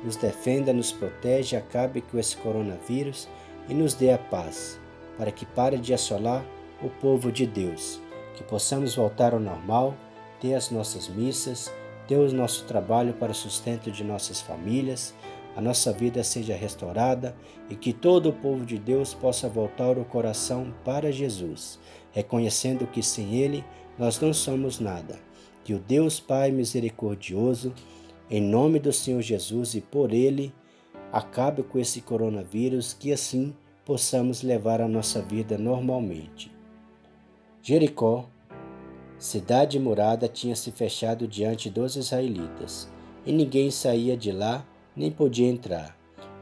A: nos defenda, nos protege, acabe com esse coronavírus e nos dê a paz, para que pare de assolar o povo de Deus, que possamos voltar ao normal, ter as nossas missas, ter o nosso trabalho para o sustento de nossas famílias, a nossa vida seja restaurada e que todo o povo de Deus possa voltar o coração para Jesus, reconhecendo que sem Ele nós não somos nada. Que o Deus Pai misericordioso, em nome do Senhor Jesus e por Ele, acabe com esse coronavírus, que assim possamos levar a nossa vida normalmente. Jericó, cidade murada, tinha se fechado diante dos israelitas, e ninguém saía de lá nem podia entrar.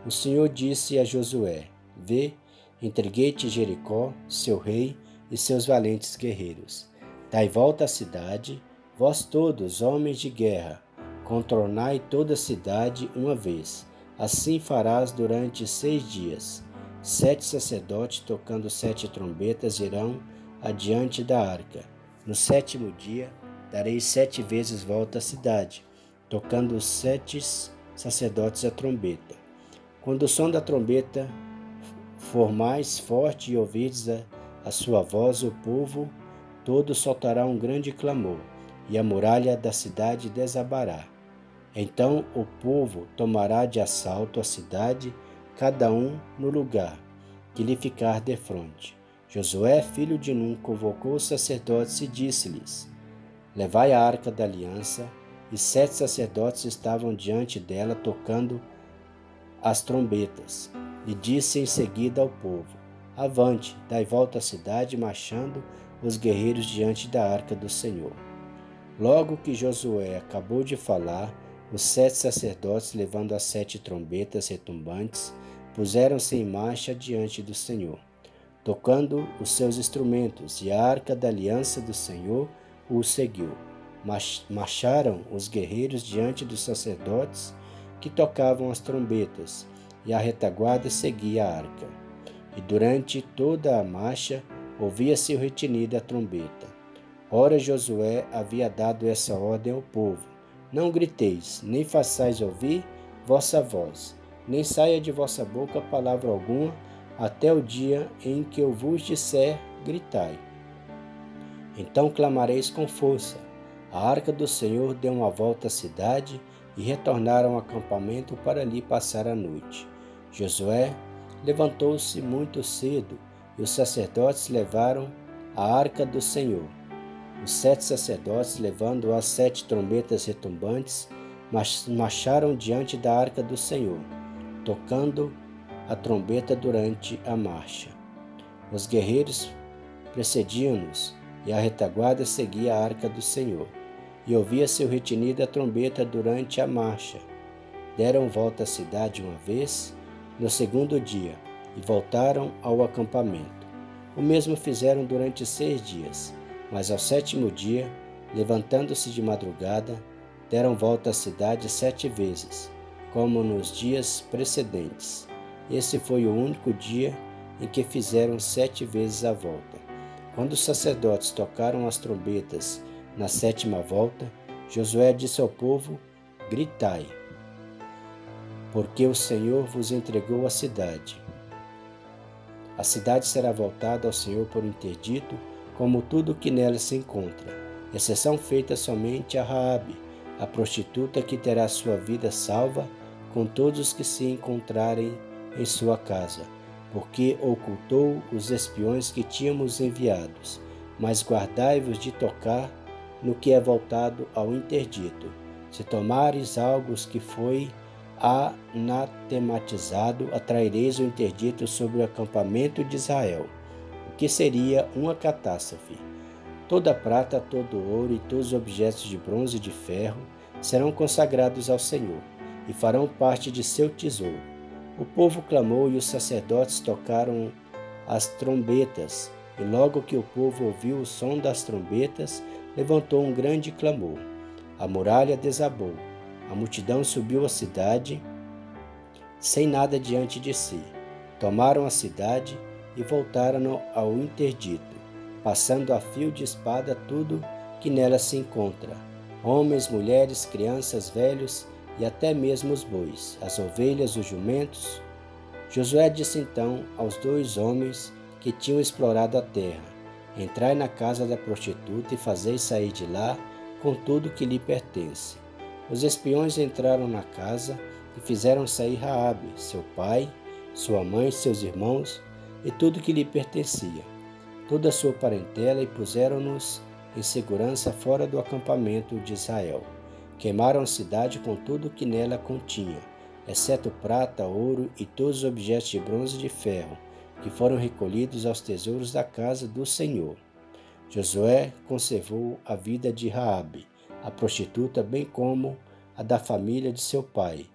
A: O Senhor disse a Josué: Vê, entreguei-te Jericó, seu rei e seus valentes guerreiros. Dai volta à cidade, vós todos, homens de guerra, contornai toda a cidade uma vez. Assim farás durante seis dias. Sete sacerdotes, tocando sete trombetas, irão adiante da arca. No sétimo dia, darei sete vezes volta à cidade, tocando sete sacerdotes a trombeta. Quando o som da trombeta for mais forte e ouvirdes a, a sua voz, o povo todo soltará um grande clamor, e a muralha da cidade desabará. Então o povo tomará de assalto a cidade, cada um no lugar que lhe ficar de frente. Josué, filho de Num, convocou os sacerdotes e disse-lhes: Levai a arca da aliança e sete sacerdotes estavam diante dela tocando as trombetas. E disse em seguida ao povo: Avante, dai volta à cidade, marchando os guerreiros diante da arca do Senhor. Logo que Josué acabou de falar, os sete sacerdotes, levando as sete trombetas retumbantes, puseram-se em marcha diante do Senhor, tocando os seus instrumentos, e a arca da aliança do Senhor os seguiu marcharam os guerreiros diante dos sacerdotes que tocavam as trombetas, e a retaguarda seguia a arca. E durante toda a marcha ouvia-se o retinido da trombeta. Ora Josué havia dado essa ordem ao povo: Não griteis, nem façais ouvir vossa voz, nem saia de vossa boca palavra alguma, até o dia em que eu vos disser: gritai. Então clamareis com força, a arca do Senhor deu uma volta à cidade e retornaram ao acampamento para ali passar a noite. Josué levantou-se muito cedo e os sacerdotes levaram a arca do Senhor. Os sete sacerdotes, levando as sete trombetas retumbantes, marcharam diante da arca do Senhor, tocando a trombeta durante a marcha. Os guerreiros precediam-nos e a retaguarda seguia a arca do Senhor e ouvia-se o retinido da trombeta durante a marcha. Deram volta à cidade uma vez, no segundo dia, e voltaram ao acampamento. O mesmo fizeram durante seis dias, mas ao sétimo dia, levantando-se de madrugada, deram volta à cidade sete vezes, como nos dias precedentes. Esse foi o único dia em que fizeram sete vezes a volta. Quando os sacerdotes tocaram as trombetas na sétima volta, Josué disse ao povo: Gritai, porque o Senhor vos entregou a cidade. A cidade será voltada ao Senhor por interdito, como tudo que nela se encontra, exceção feita somente a Raabe, a prostituta que terá sua vida salva com todos os que se encontrarem em sua casa, porque ocultou os espiões que tínhamos enviados. Mas guardai-vos de tocar no que é voltado ao interdito. Se tomares algo que foi anatematizado, atraireis o interdito sobre o acampamento de Israel, o que seria uma catástrofe. Toda prata, todo ouro e todos os objetos de bronze e de ferro serão consagrados ao Senhor e farão parte de seu tesouro. O povo clamou e os sacerdotes tocaram as trombetas, e logo que o povo ouviu o som das trombetas, levantou um grande clamor. A muralha desabou a multidão subiu à cidade sem nada diante de si. Tomaram a cidade e voltaram ao interdito, passando a fio de espada tudo que nela se encontra: homens, mulheres, crianças, velhos e até mesmo os bois, as ovelhas, os jumentos. Josué disse então aos dois homens que tinham explorado a terra: Entrai na casa da prostituta e fazei sair de lá com tudo que lhe pertence. Os espiões entraram na casa e fizeram sair Raabe, seu pai, sua mãe, seus irmãos e tudo que lhe pertencia, toda a sua parentela e puseram-nos em segurança fora do acampamento de Israel. Queimaram a cidade com tudo que nela continha, exceto prata, ouro e todos os objetos de bronze e de ferro, que foram recolhidos aos tesouros da casa do Senhor. Josué conservou a vida de Raabe, a prostituta, bem como a da família de seu pai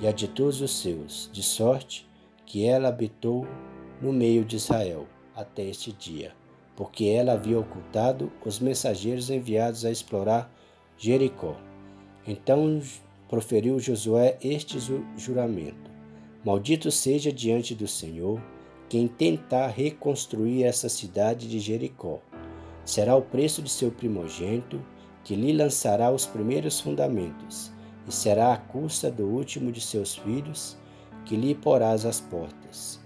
A: e a de todos os seus, de sorte que ela habitou no meio de Israel até este dia, porque ela havia ocultado os mensageiros enviados a explorar Jericó. Então proferiu Josué este juramento: Maldito seja diante do Senhor quem tentar reconstruir essa cidade de Jericó. Será o preço de seu primogênito que lhe lançará os primeiros fundamentos, e será a custa do último de seus filhos que lhe porás as portas.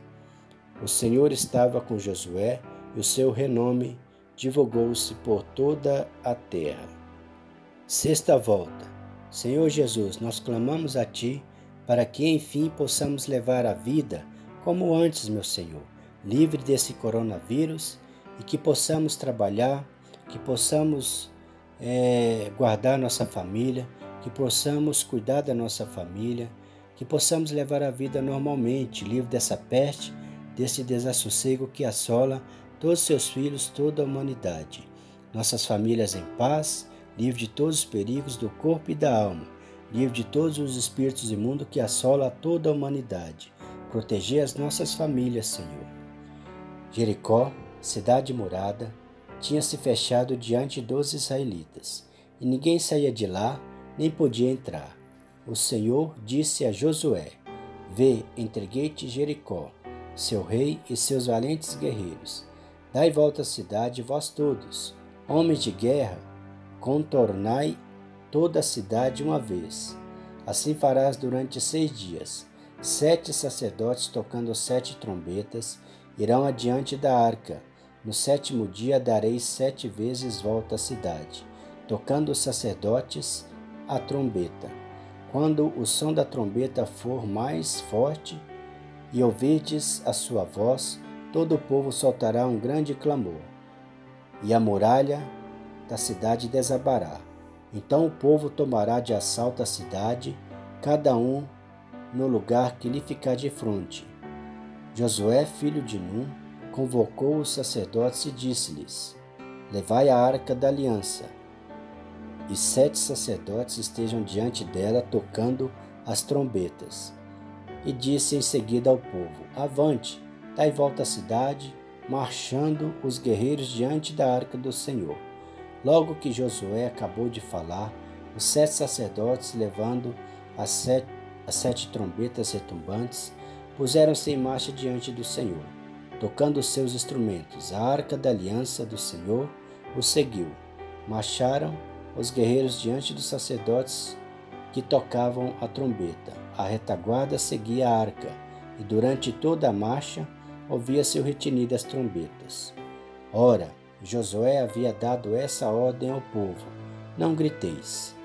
A: O Senhor estava com Josué e o seu renome divulgou-se por toda a terra. Sexta volta. Senhor Jesus, nós clamamos a Ti para que enfim possamos levar a vida como antes, meu Senhor, livre desse coronavírus e que possamos trabalhar, que possamos é, guardar nossa família, que possamos cuidar da nossa família, que possamos levar a vida normalmente, livre dessa peste, desse desassossego que assola todos seus filhos, toda a humanidade. Nossas famílias em paz, livre de todos os perigos do corpo e da alma, livre de todos os espíritos imundos que assolam toda a humanidade. Proteger as nossas famílias, Senhor. Jericó, cidade murada, tinha se fechado diante dos israelitas, e ninguém saía de lá, nem podia entrar. O Senhor disse a Josué: Vê, entreguei-te Jericó, seu rei e seus valentes guerreiros. Dai volta à cidade, vós todos, homens de guerra, contornai toda a cidade uma vez. Assim farás durante seis dias. Sete sacerdotes tocando sete trombetas irão adiante da arca no sétimo dia dareis sete vezes volta à cidade, tocando os sacerdotes a trombeta. Quando o som da trombeta for mais forte e ouvirdes a sua voz, todo o povo soltará um grande clamor, e a muralha da cidade desabará. Então o povo tomará de assalto a cidade, cada um no lugar que lhe ficar de frente. Josué, filho de Num, convocou os sacerdotes e disse-lhes: Levai a arca da aliança. E sete sacerdotes estejam diante dela tocando as trombetas. E disse em seguida ao povo: Avante, dai volta à cidade, marchando os guerreiros diante da arca do Senhor. Logo que Josué acabou de falar, os sete sacerdotes, levando as sete, as sete trombetas retumbantes, puseram-se em marcha diante do Senhor tocando os seus instrumentos. A arca da aliança do Senhor os seguiu. Marcharam os guerreiros diante dos sacerdotes que tocavam a trombeta. A retaguarda seguia a arca, e durante toda a marcha ouvia-se o retinir das trombetas. Ora, Josué havia dado essa ordem ao povo: Não griteis,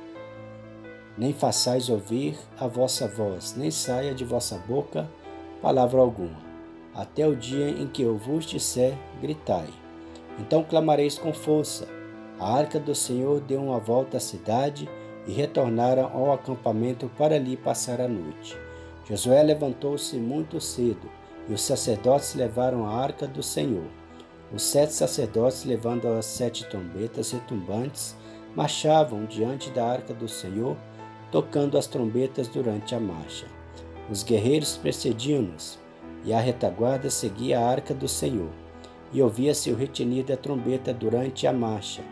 A: nem façais ouvir a vossa voz, nem saia de vossa boca palavra alguma, até o dia em que eu vos disser, gritai. Então clamareis com força. A arca do Senhor deu uma volta à cidade e retornaram ao acampamento para ali passar a noite. Josué levantou-se muito cedo e os sacerdotes levaram a arca do Senhor. Os sete sacerdotes, levando as sete trombetas retumbantes, marchavam diante da arca do Senhor, tocando as trombetas durante a marcha. Os guerreiros precediam-nos, e a retaguarda seguia a arca do Senhor, e ouvia-se o retinir da trombeta durante a marcha.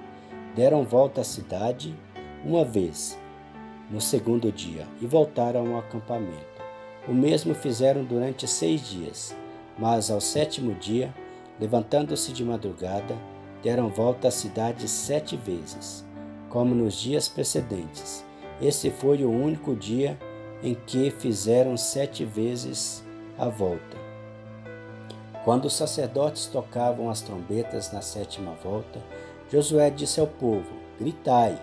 A: Deram volta à cidade uma vez, no segundo dia, e voltaram ao acampamento. O mesmo fizeram durante seis dias, mas ao sétimo dia, levantando-se de madrugada, deram volta à cidade sete vezes, como nos dias precedentes. Esse foi o único dia em que fizeram sete vezes a volta. Quando os sacerdotes tocavam as trombetas na sétima volta, Josué disse ao povo: Gritai,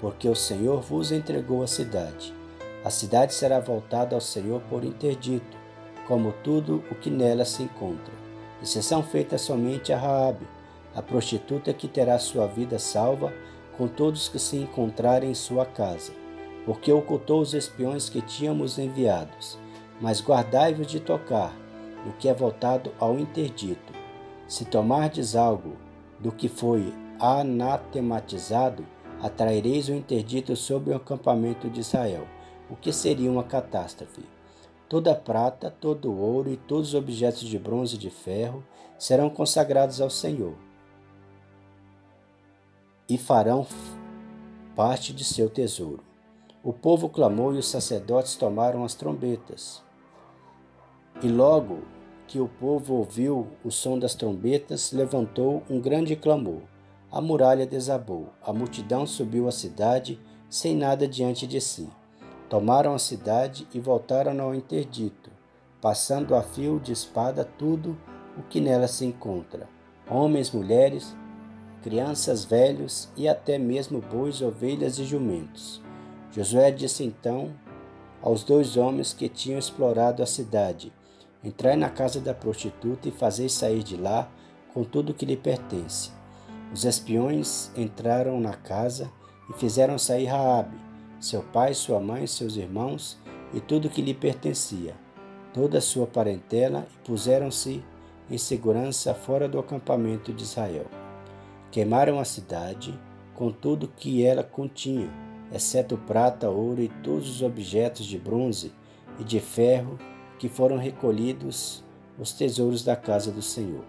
A: porque o Senhor vos entregou a cidade. A cidade será voltada ao Senhor por interdito, como tudo o que nela se encontra. Exceção feita somente a Raabe, a prostituta que terá sua vida salva com todos que se encontrarem em sua casa porque ocultou os espiões que tínhamos enviados. Mas guardai-vos de tocar no que é voltado ao interdito. Se tomardes algo do que foi anatematizado, atraireis o interdito sobre o acampamento de Israel, o que seria uma catástrofe. Toda prata, todo ouro e todos os objetos de bronze e de ferro serão consagrados ao Senhor e farão parte de seu tesouro. O povo clamou e os sacerdotes tomaram as trombetas. E logo que o povo ouviu o som das trombetas, levantou um grande clamor. A muralha desabou, a multidão subiu à cidade sem nada diante de si. Tomaram a cidade e voltaram ao interdito, passando a fio de espada tudo o que nela se encontra: homens, mulheres, crianças, velhos e até mesmo bois, ovelhas e jumentos. Josué disse então aos dois homens que tinham explorado a cidade: Entrai na casa da prostituta e fazei sair de lá com tudo que lhe pertence. Os espiões entraram na casa e fizeram sair Raabe, seu pai, sua mãe, seus irmãos e tudo que lhe pertencia, toda a sua parentela, e puseram-se em segurança fora do acampamento de Israel. Queimaram a cidade com tudo que ela continha exceto prata, ouro e todos os objetos de bronze e de ferro que foram recolhidos os tesouros da casa do Senhor.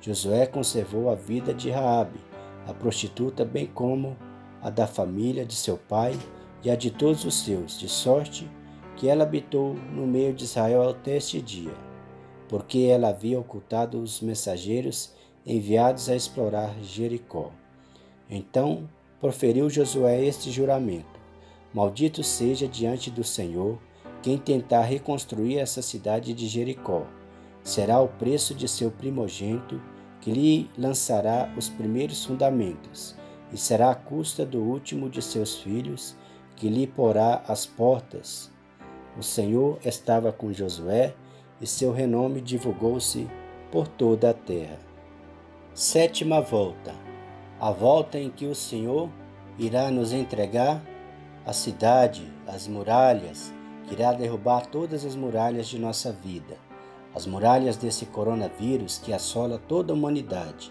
A: Josué conservou a vida de Raabe, a prostituta, bem como a da família de seu pai e a de todos os seus, de sorte que ela habitou no meio de Israel até este dia, porque ela havia ocultado os mensageiros enviados a explorar Jericó. Então proferiu Josué este juramento: Maldito seja diante do Senhor quem tentar reconstruir essa cidade de Jericó. Será o preço de seu primogênito que lhe lançará os primeiros fundamentos, e será a custa do último de seus filhos que lhe porá as portas. O Senhor estava com Josué e seu renome divulgou-se por toda a terra. Sétima volta a volta em que o Senhor irá nos entregar a cidade, as muralhas, que irá derrubar todas as muralhas de nossa vida, as muralhas desse coronavírus que assola toda a humanidade.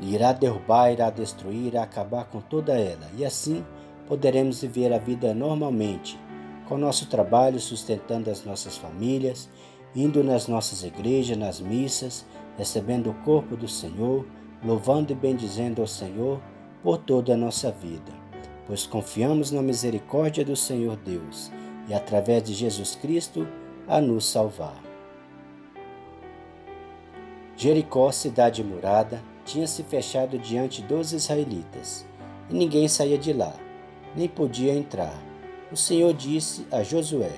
A: Irá derrubar, irá destruir, irá acabar com toda ela, e assim poderemos viver a vida normalmente, com nosso trabalho sustentando as nossas famílias, indo nas nossas igrejas, nas missas, recebendo o corpo do Senhor louvando e bendizendo ao Senhor por toda a nossa vida, pois confiamos na misericórdia do Senhor Deus e através de Jesus Cristo a nos salvar. Jericó, cidade murada, tinha se fechado diante dos israelitas, e ninguém saía de lá, nem podia entrar. o Senhor disse a Josué: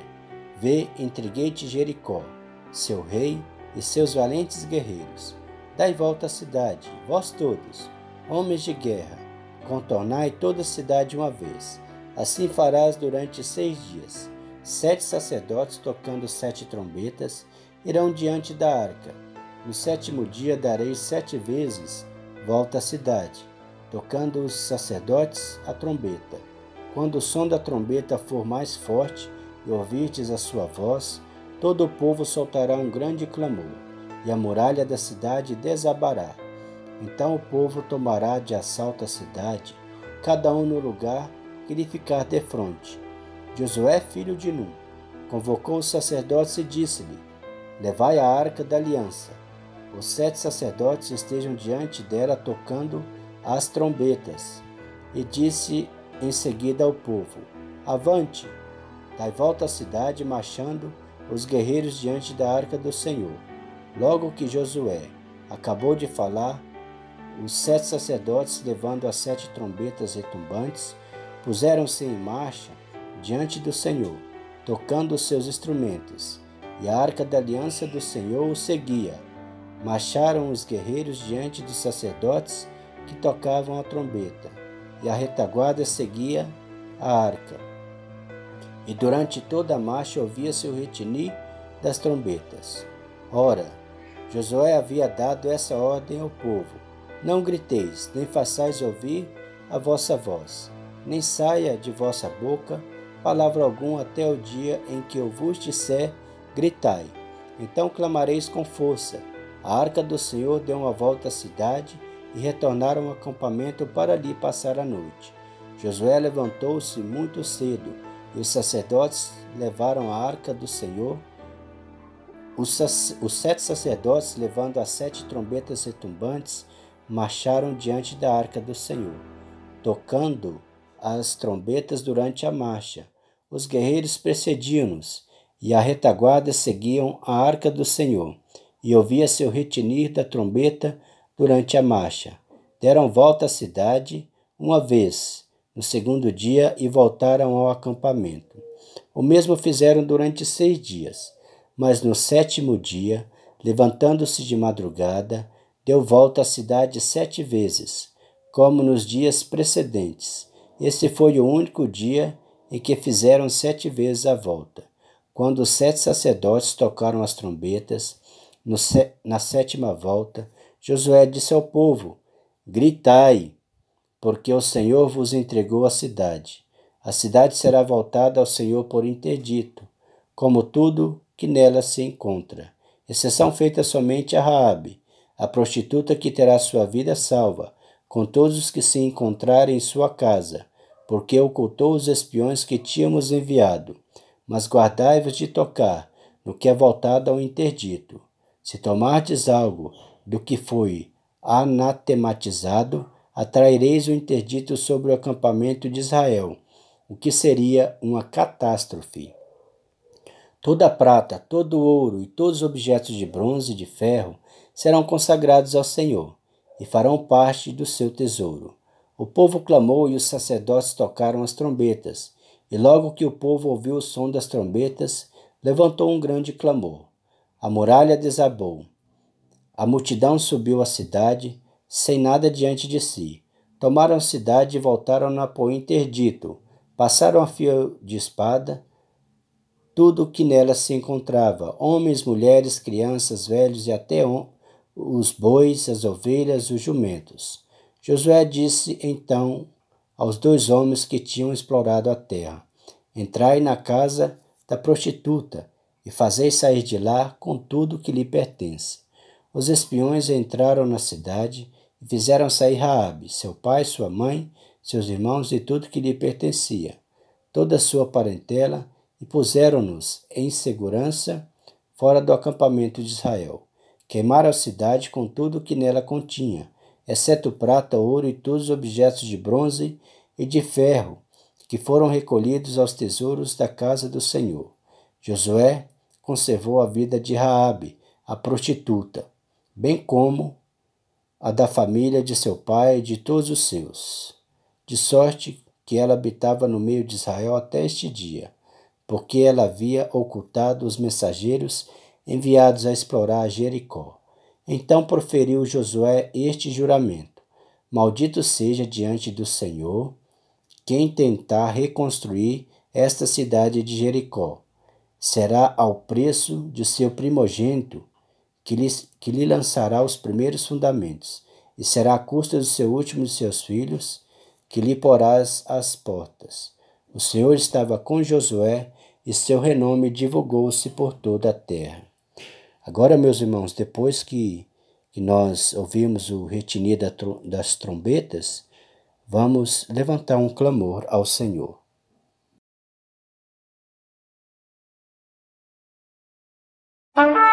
A: Vê, entreguei-te Jericó, seu rei e seus valentes guerreiros. Dai volta à cidade, vós todos, homens de guerra, contornai toda a cidade uma vez. Assim farás durante seis dias. Sete sacerdotes, tocando sete trombetas, irão diante da arca. No sétimo dia darei sete vezes volta à cidade, tocando os sacerdotes a trombeta. Quando o som da trombeta for mais forte e ouvirdes a sua voz, todo o povo soltará um grande clamor, e a muralha da cidade desabará. Então o povo tomará de assalto a cidade, cada um no lugar que lhe ficar defronte. Josué, filho de Num, convocou os sacerdotes e disse-lhe: Levai a arca da aliança. Os sete sacerdotes estejam diante dela tocando as trombetas. E disse em seguida ao povo: Avante, dai volta à cidade, marchando os guerreiros diante da arca do Senhor. Logo que Josué acabou de falar, os sete sacerdotes, levando as sete trombetas retumbantes, puseram-se em marcha diante do Senhor, tocando os seus instrumentos, e a arca da aliança do Senhor o seguia. Marcharam os guerreiros diante dos sacerdotes que tocavam a trombeta e a retaguarda seguia a arca. E durante toda a marcha ouvia-se o retinir das trombetas. Ora, Josué havia dado essa ordem ao povo: Não griteis, nem façais ouvir a vossa voz, nem saia de vossa boca palavra alguma até o dia em que eu vos disser: Gritai. Então clamareis com força. A arca do Senhor deu uma volta à cidade e retornaram ao acampamento para ali passar a noite. Josué levantou-se muito cedo e os sacerdotes levaram a arca do Senhor. Os, os sete sacerdotes, levando as sete trombetas retumbantes, marcharam diante da arca do Senhor, tocando as trombetas durante a marcha. Os guerreiros precediam-nos e a retaguarda seguiam a arca do Senhor, e ouvia-se o retinir da trombeta durante a marcha. Deram volta à cidade uma vez no segundo dia e voltaram ao acampamento. O mesmo fizeram durante seis dias, mas no sétimo dia, levantando-se de madrugada, deu volta à cidade sete vezes, como nos dias precedentes. Esse foi o único dia em que fizeram sete vezes a volta. Quando os sete sacerdotes tocaram as trombetas, na sétima volta, Josué disse ao povo: Gritai, porque o Senhor vos entregou a cidade. A cidade será voltada ao Senhor por interdito, como tudo que nela se encontra, exceção feita somente a Raabe, a prostituta que terá sua vida salva, com todos os que se encontrarem em sua casa, porque ocultou os espiões que tínhamos enviado. Mas guardai-vos de tocar no que é voltado ao interdito. Se tomardes algo do que foi anatematizado, atraireis o interdito sobre o acampamento de Israel, o que seria uma catástrofe. Toda a prata, todo o ouro e todos os objetos de bronze e de ferro serão consagrados ao Senhor e farão parte do seu tesouro. O povo clamou e os sacerdotes tocaram as trombetas, e logo que o povo ouviu o som das trombetas, levantou um grande clamor. A muralha desabou, a multidão subiu à cidade, sem nada diante de si. Tomaram a cidade e voltaram-na por interdito. Passaram a fio de espada tudo o que nela se encontrava: homens, mulheres, crianças, velhos e até os bois, as ovelhas, os jumentos. Josué disse então aos dois homens que tinham explorado a terra: Entrai na casa da prostituta e fazei sair de lá com tudo que lhe pertence. Os espiões entraram na cidade e fizeram sair Raabe, seu pai, sua mãe, seus irmãos e tudo que lhe pertencia, toda a sua parentela, e puseram-nos em segurança fora do acampamento de Israel. Queimaram a cidade com tudo o que nela continha, exceto prata, ouro e todos os objetos de bronze e de ferro que foram recolhidos aos tesouros da casa do Senhor. Josué conservou a vida de Raabe, a prostituta, bem como a da família de seu pai e de todos os seus, de sorte que ela habitava no meio de Israel até este dia, porque ela havia ocultado os mensageiros enviados a explorar Jericó. Então proferiu Josué este juramento: Maldito seja diante do Senhor quem tentar reconstruir esta cidade de Jericó. Será ao preço de seu primogênito que lhe, que lhe lançará os primeiros fundamentos, e será à custa do seu último de seus filhos que lhe porás as portas. O Senhor estava com Josué e seu renome divulgou-se por toda a terra. Agora, meus irmãos, depois que, que nós ouvimos o retinir das trombetas, vamos levantar um clamor ao Senhor.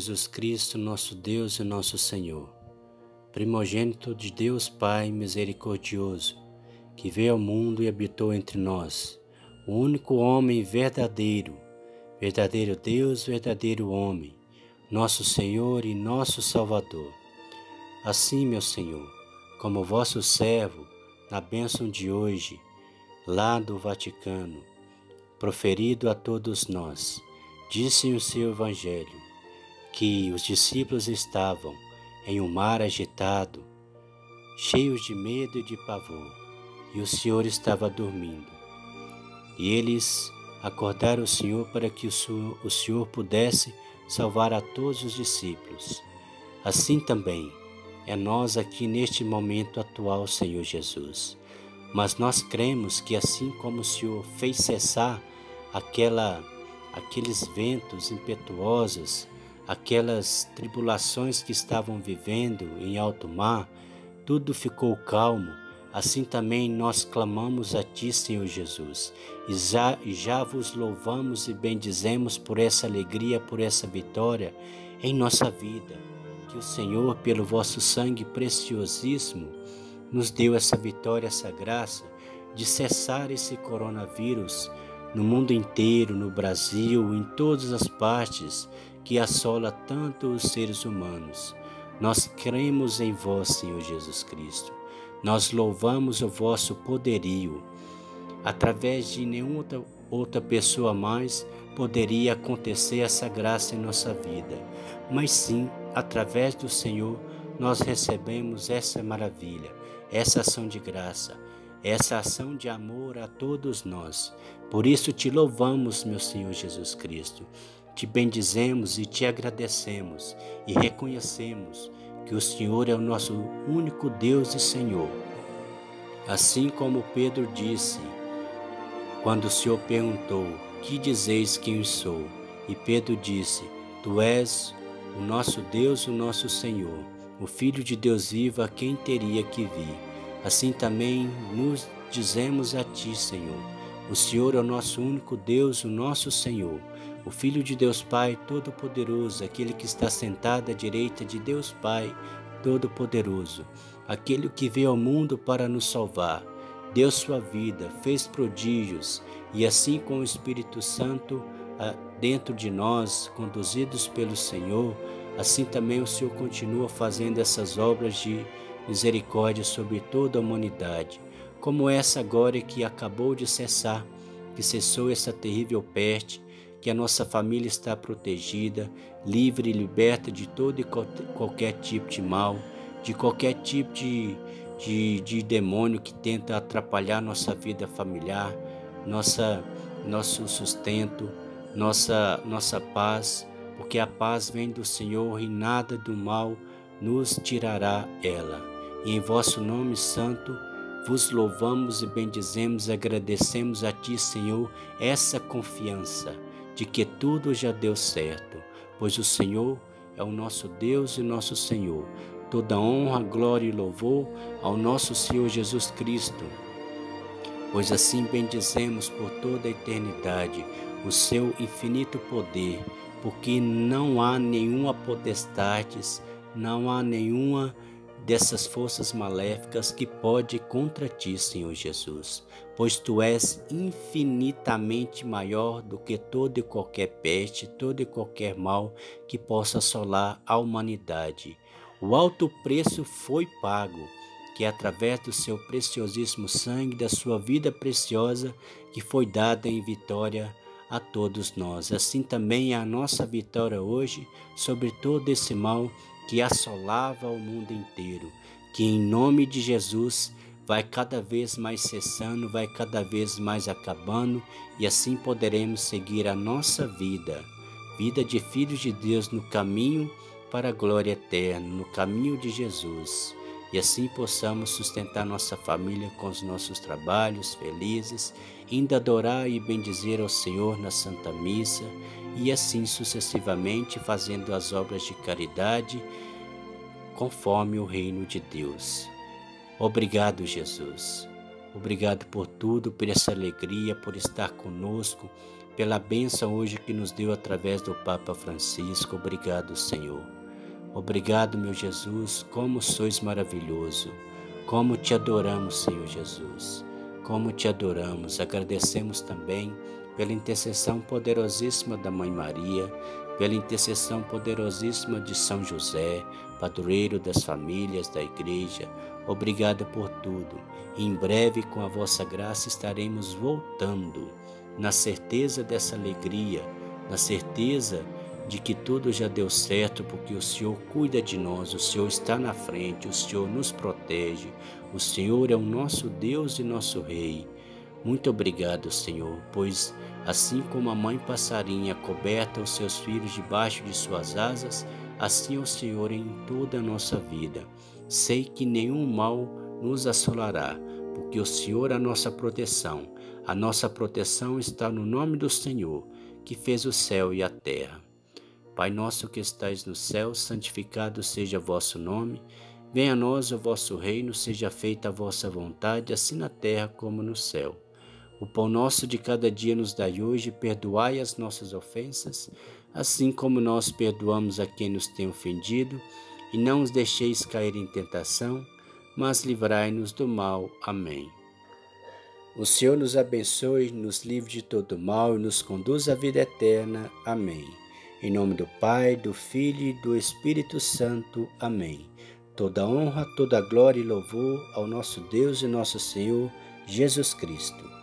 A: Jesus Cristo, nosso Deus e nosso Senhor, primogênito de Deus Pai misericordioso, que veio ao mundo e habitou entre nós, o único homem verdadeiro, verdadeiro Deus, verdadeiro homem, nosso Senhor e nosso Salvador. Assim, meu Senhor, como vosso servo, na bênção de hoje, lá do Vaticano, proferido a todos nós, disse o seu Evangelho, que os discípulos estavam em um mar agitado, cheios de medo e de pavor, e o Senhor estava dormindo. E eles acordaram o Senhor para que o Senhor, o Senhor pudesse salvar a todos os discípulos. Assim também é nós aqui neste momento atual, Senhor Jesus. Mas nós cremos que assim como o Senhor fez cessar aquela aqueles ventos impetuosos aquelas tribulações que estavam vivendo em alto mar, tudo ficou calmo. Assim também nós clamamos a Ti, Senhor Jesus, e já, já vos louvamos e bendizemos por essa alegria, por essa vitória em nossa vida. Que o Senhor, pelo vosso sangue preciosíssimo, nos deu essa vitória, essa graça de cessar esse coronavírus no mundo inteiro, no Brasil, em todas as partes, que assola tanto os seres humanos. Nós cremos em vós, Senhor Jesus Cristo. Nós louvamos o vosso poderio. Através de nenhuma outra pessoa mais poderia acontecer essa graça em nossa vida, mas sim, através do Senhor, nós recebemos essa maravilha, essa ação de graça, essa ação de amor a todos nós. Por isso te louvamos, meu Senhor Jesus Cristo. Te bendizemos e te agradecemos e reconhecemos que o Senhor é o nosso único Deus e Senhor. Assim como Pedro disse, quando o Senhor perguntou: Que dizeis que eu sou? E Pedro disse: Tu és o nosso Deus, o nosso Senhor, o Filho de Deus vivo a quem teria que vir. Assim também nos dizemos a Ti, Senhor. O Senhor é o nosso único Deus, o nosso Senhor, o Filho de Deus Pai Todo-Poderoso, aquele que está sentado à direita de Deus Pai Todo-Poderoso, aquele que veio ao mundo para nos salvar, deu sua vida, fez prodígios e assim com o Espírito Santo ah, dentro de nós, conduzidos pelo Senhor, assim também o Senhor continua fazendo essas obras de misericórdia sobre toda a humanidade, como essa agora que acabou de cessar, que cessou essa terrível peste, que a nossa família está protegida, livre e liberta de todo e qualquer tipo de mal, de qualquer tipo de, de, de demônio que tenta atrapalhar nossa vida familiar, nossa, nosso sustento, nossa, nossa paz, porque a paz vem do Senhor e nada do mal nos tirará ela. E em vosso nome santo vos louvamos e bendizemos agradecemos a Ti, Senhor, essa confiança de que tudo já deu certo, pois o Senhor é o nosso Deus e nosso Senhor. Toda honra, glória e louvor ao nosso Senhor Jesus Cristo, pois assim bendizemos por toda a eternidade o seu infinito poder, porque não há nenhuma potestades, não há nenhuma dessas forças maléficas que pode contra ti, Senhor Jesus, pois tu és infinitamente maior do que todo e qualquer peste, todo e qualquer mal que possa assolar a humanidade. O alto preço foi pago, que é através do seu preciosíssimo sangue, da sua vida preciosa, que foi dada em vitória a todos nós. Assim também é a nossa vitória hoje sobre todo esse mal que assolava o mundo inteiro, que em nome de Jesus vai cada vez mais cessando, vai cada vez mais acabando e assim poderemos seguir a nossa vida, vida de filhos de Deus no caminho para a glória eterna, no caminho de Jesus. E assim possamos sustentar nossa família com os nossos trabalhos felizes, indo adorar e bendizer ao Senhor na Santa Missa e assim sucessivamente fazendo as obras de caridade conforme o reino de Deus. Obrigado, Jesus. Obrigado por tudo, por essa alegria, por estar conosco, pela bênção hoje que nos deu através do Papa Francisco. Obrigado, Senhor. Obrigado, meu Jesus, como sois maravilhoso. Como te adoramos, Senhor Jesus. Como te adoramos. Agradecemos também pela intercessão poderosíssima da Mãe Maria, pela intercessão poderosíssima de São José, padroeiro das famílias da Igreja. Obrigado por tudo. Em breve, com a vossa graça, estaremos voltando, na certeza dessa alegria, na certeza de que tudo já deu certo, porque o Senhor cuida de nós, o Senhor está na frente, o Senhor nos protege, o Senhor é o nosso Deus e nosso Rei. Muito obrigado, Senhor, pois assim como a mãe passarinha coberta os seus filhos debaixo de suas asas, assim o Senhor em toda a nossa vida. Sei que nenhum mal nos assolará, porque o Senhor é a nossa proteção. A nossa proteção está no nome do Senhor, que fez o céu e a terra. Pai nosso que estais no céu, santificado seja vosso nome. Venha a nós o vosso reino, seja feita a vossa vontade, assim na terra como no céu. O pão nosso de cada dia nos dai hoje, perdoai as nossas ofensas, assim como nós perdoamos a quem nos tem ofendido, e não os deixeis cair em tentação, mas livrai-nos do mal. Amém. O Senhor nos abençoe, nos livre de todo mal e nos conduz à vida eterna. Amém. Em nome do Pai, do Filho e do Espírito Santo. Amém. Toda honra, toda glória e louvor ao nosso Deus e nosso Senhor Jesus Cristo.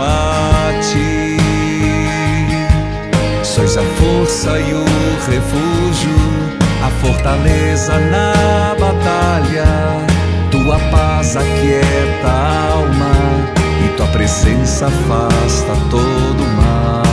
B: a ti. Sois a força e o refúgio, a fortaleza na batalha. Tua paz aquieta a alma e tua presença afasta todo o mal.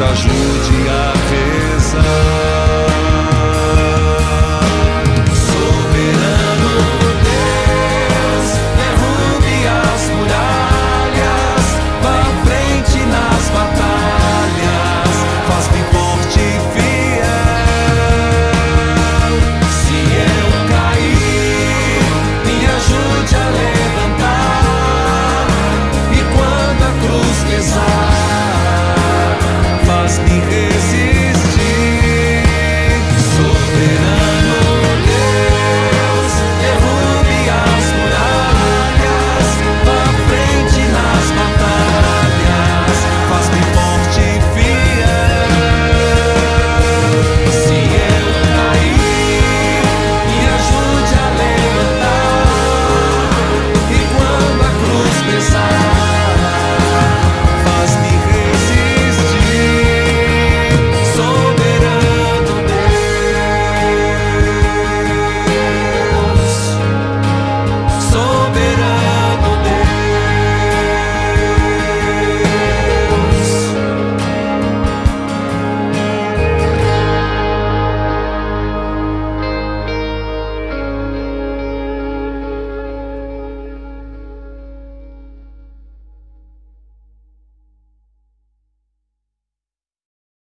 B: ajude.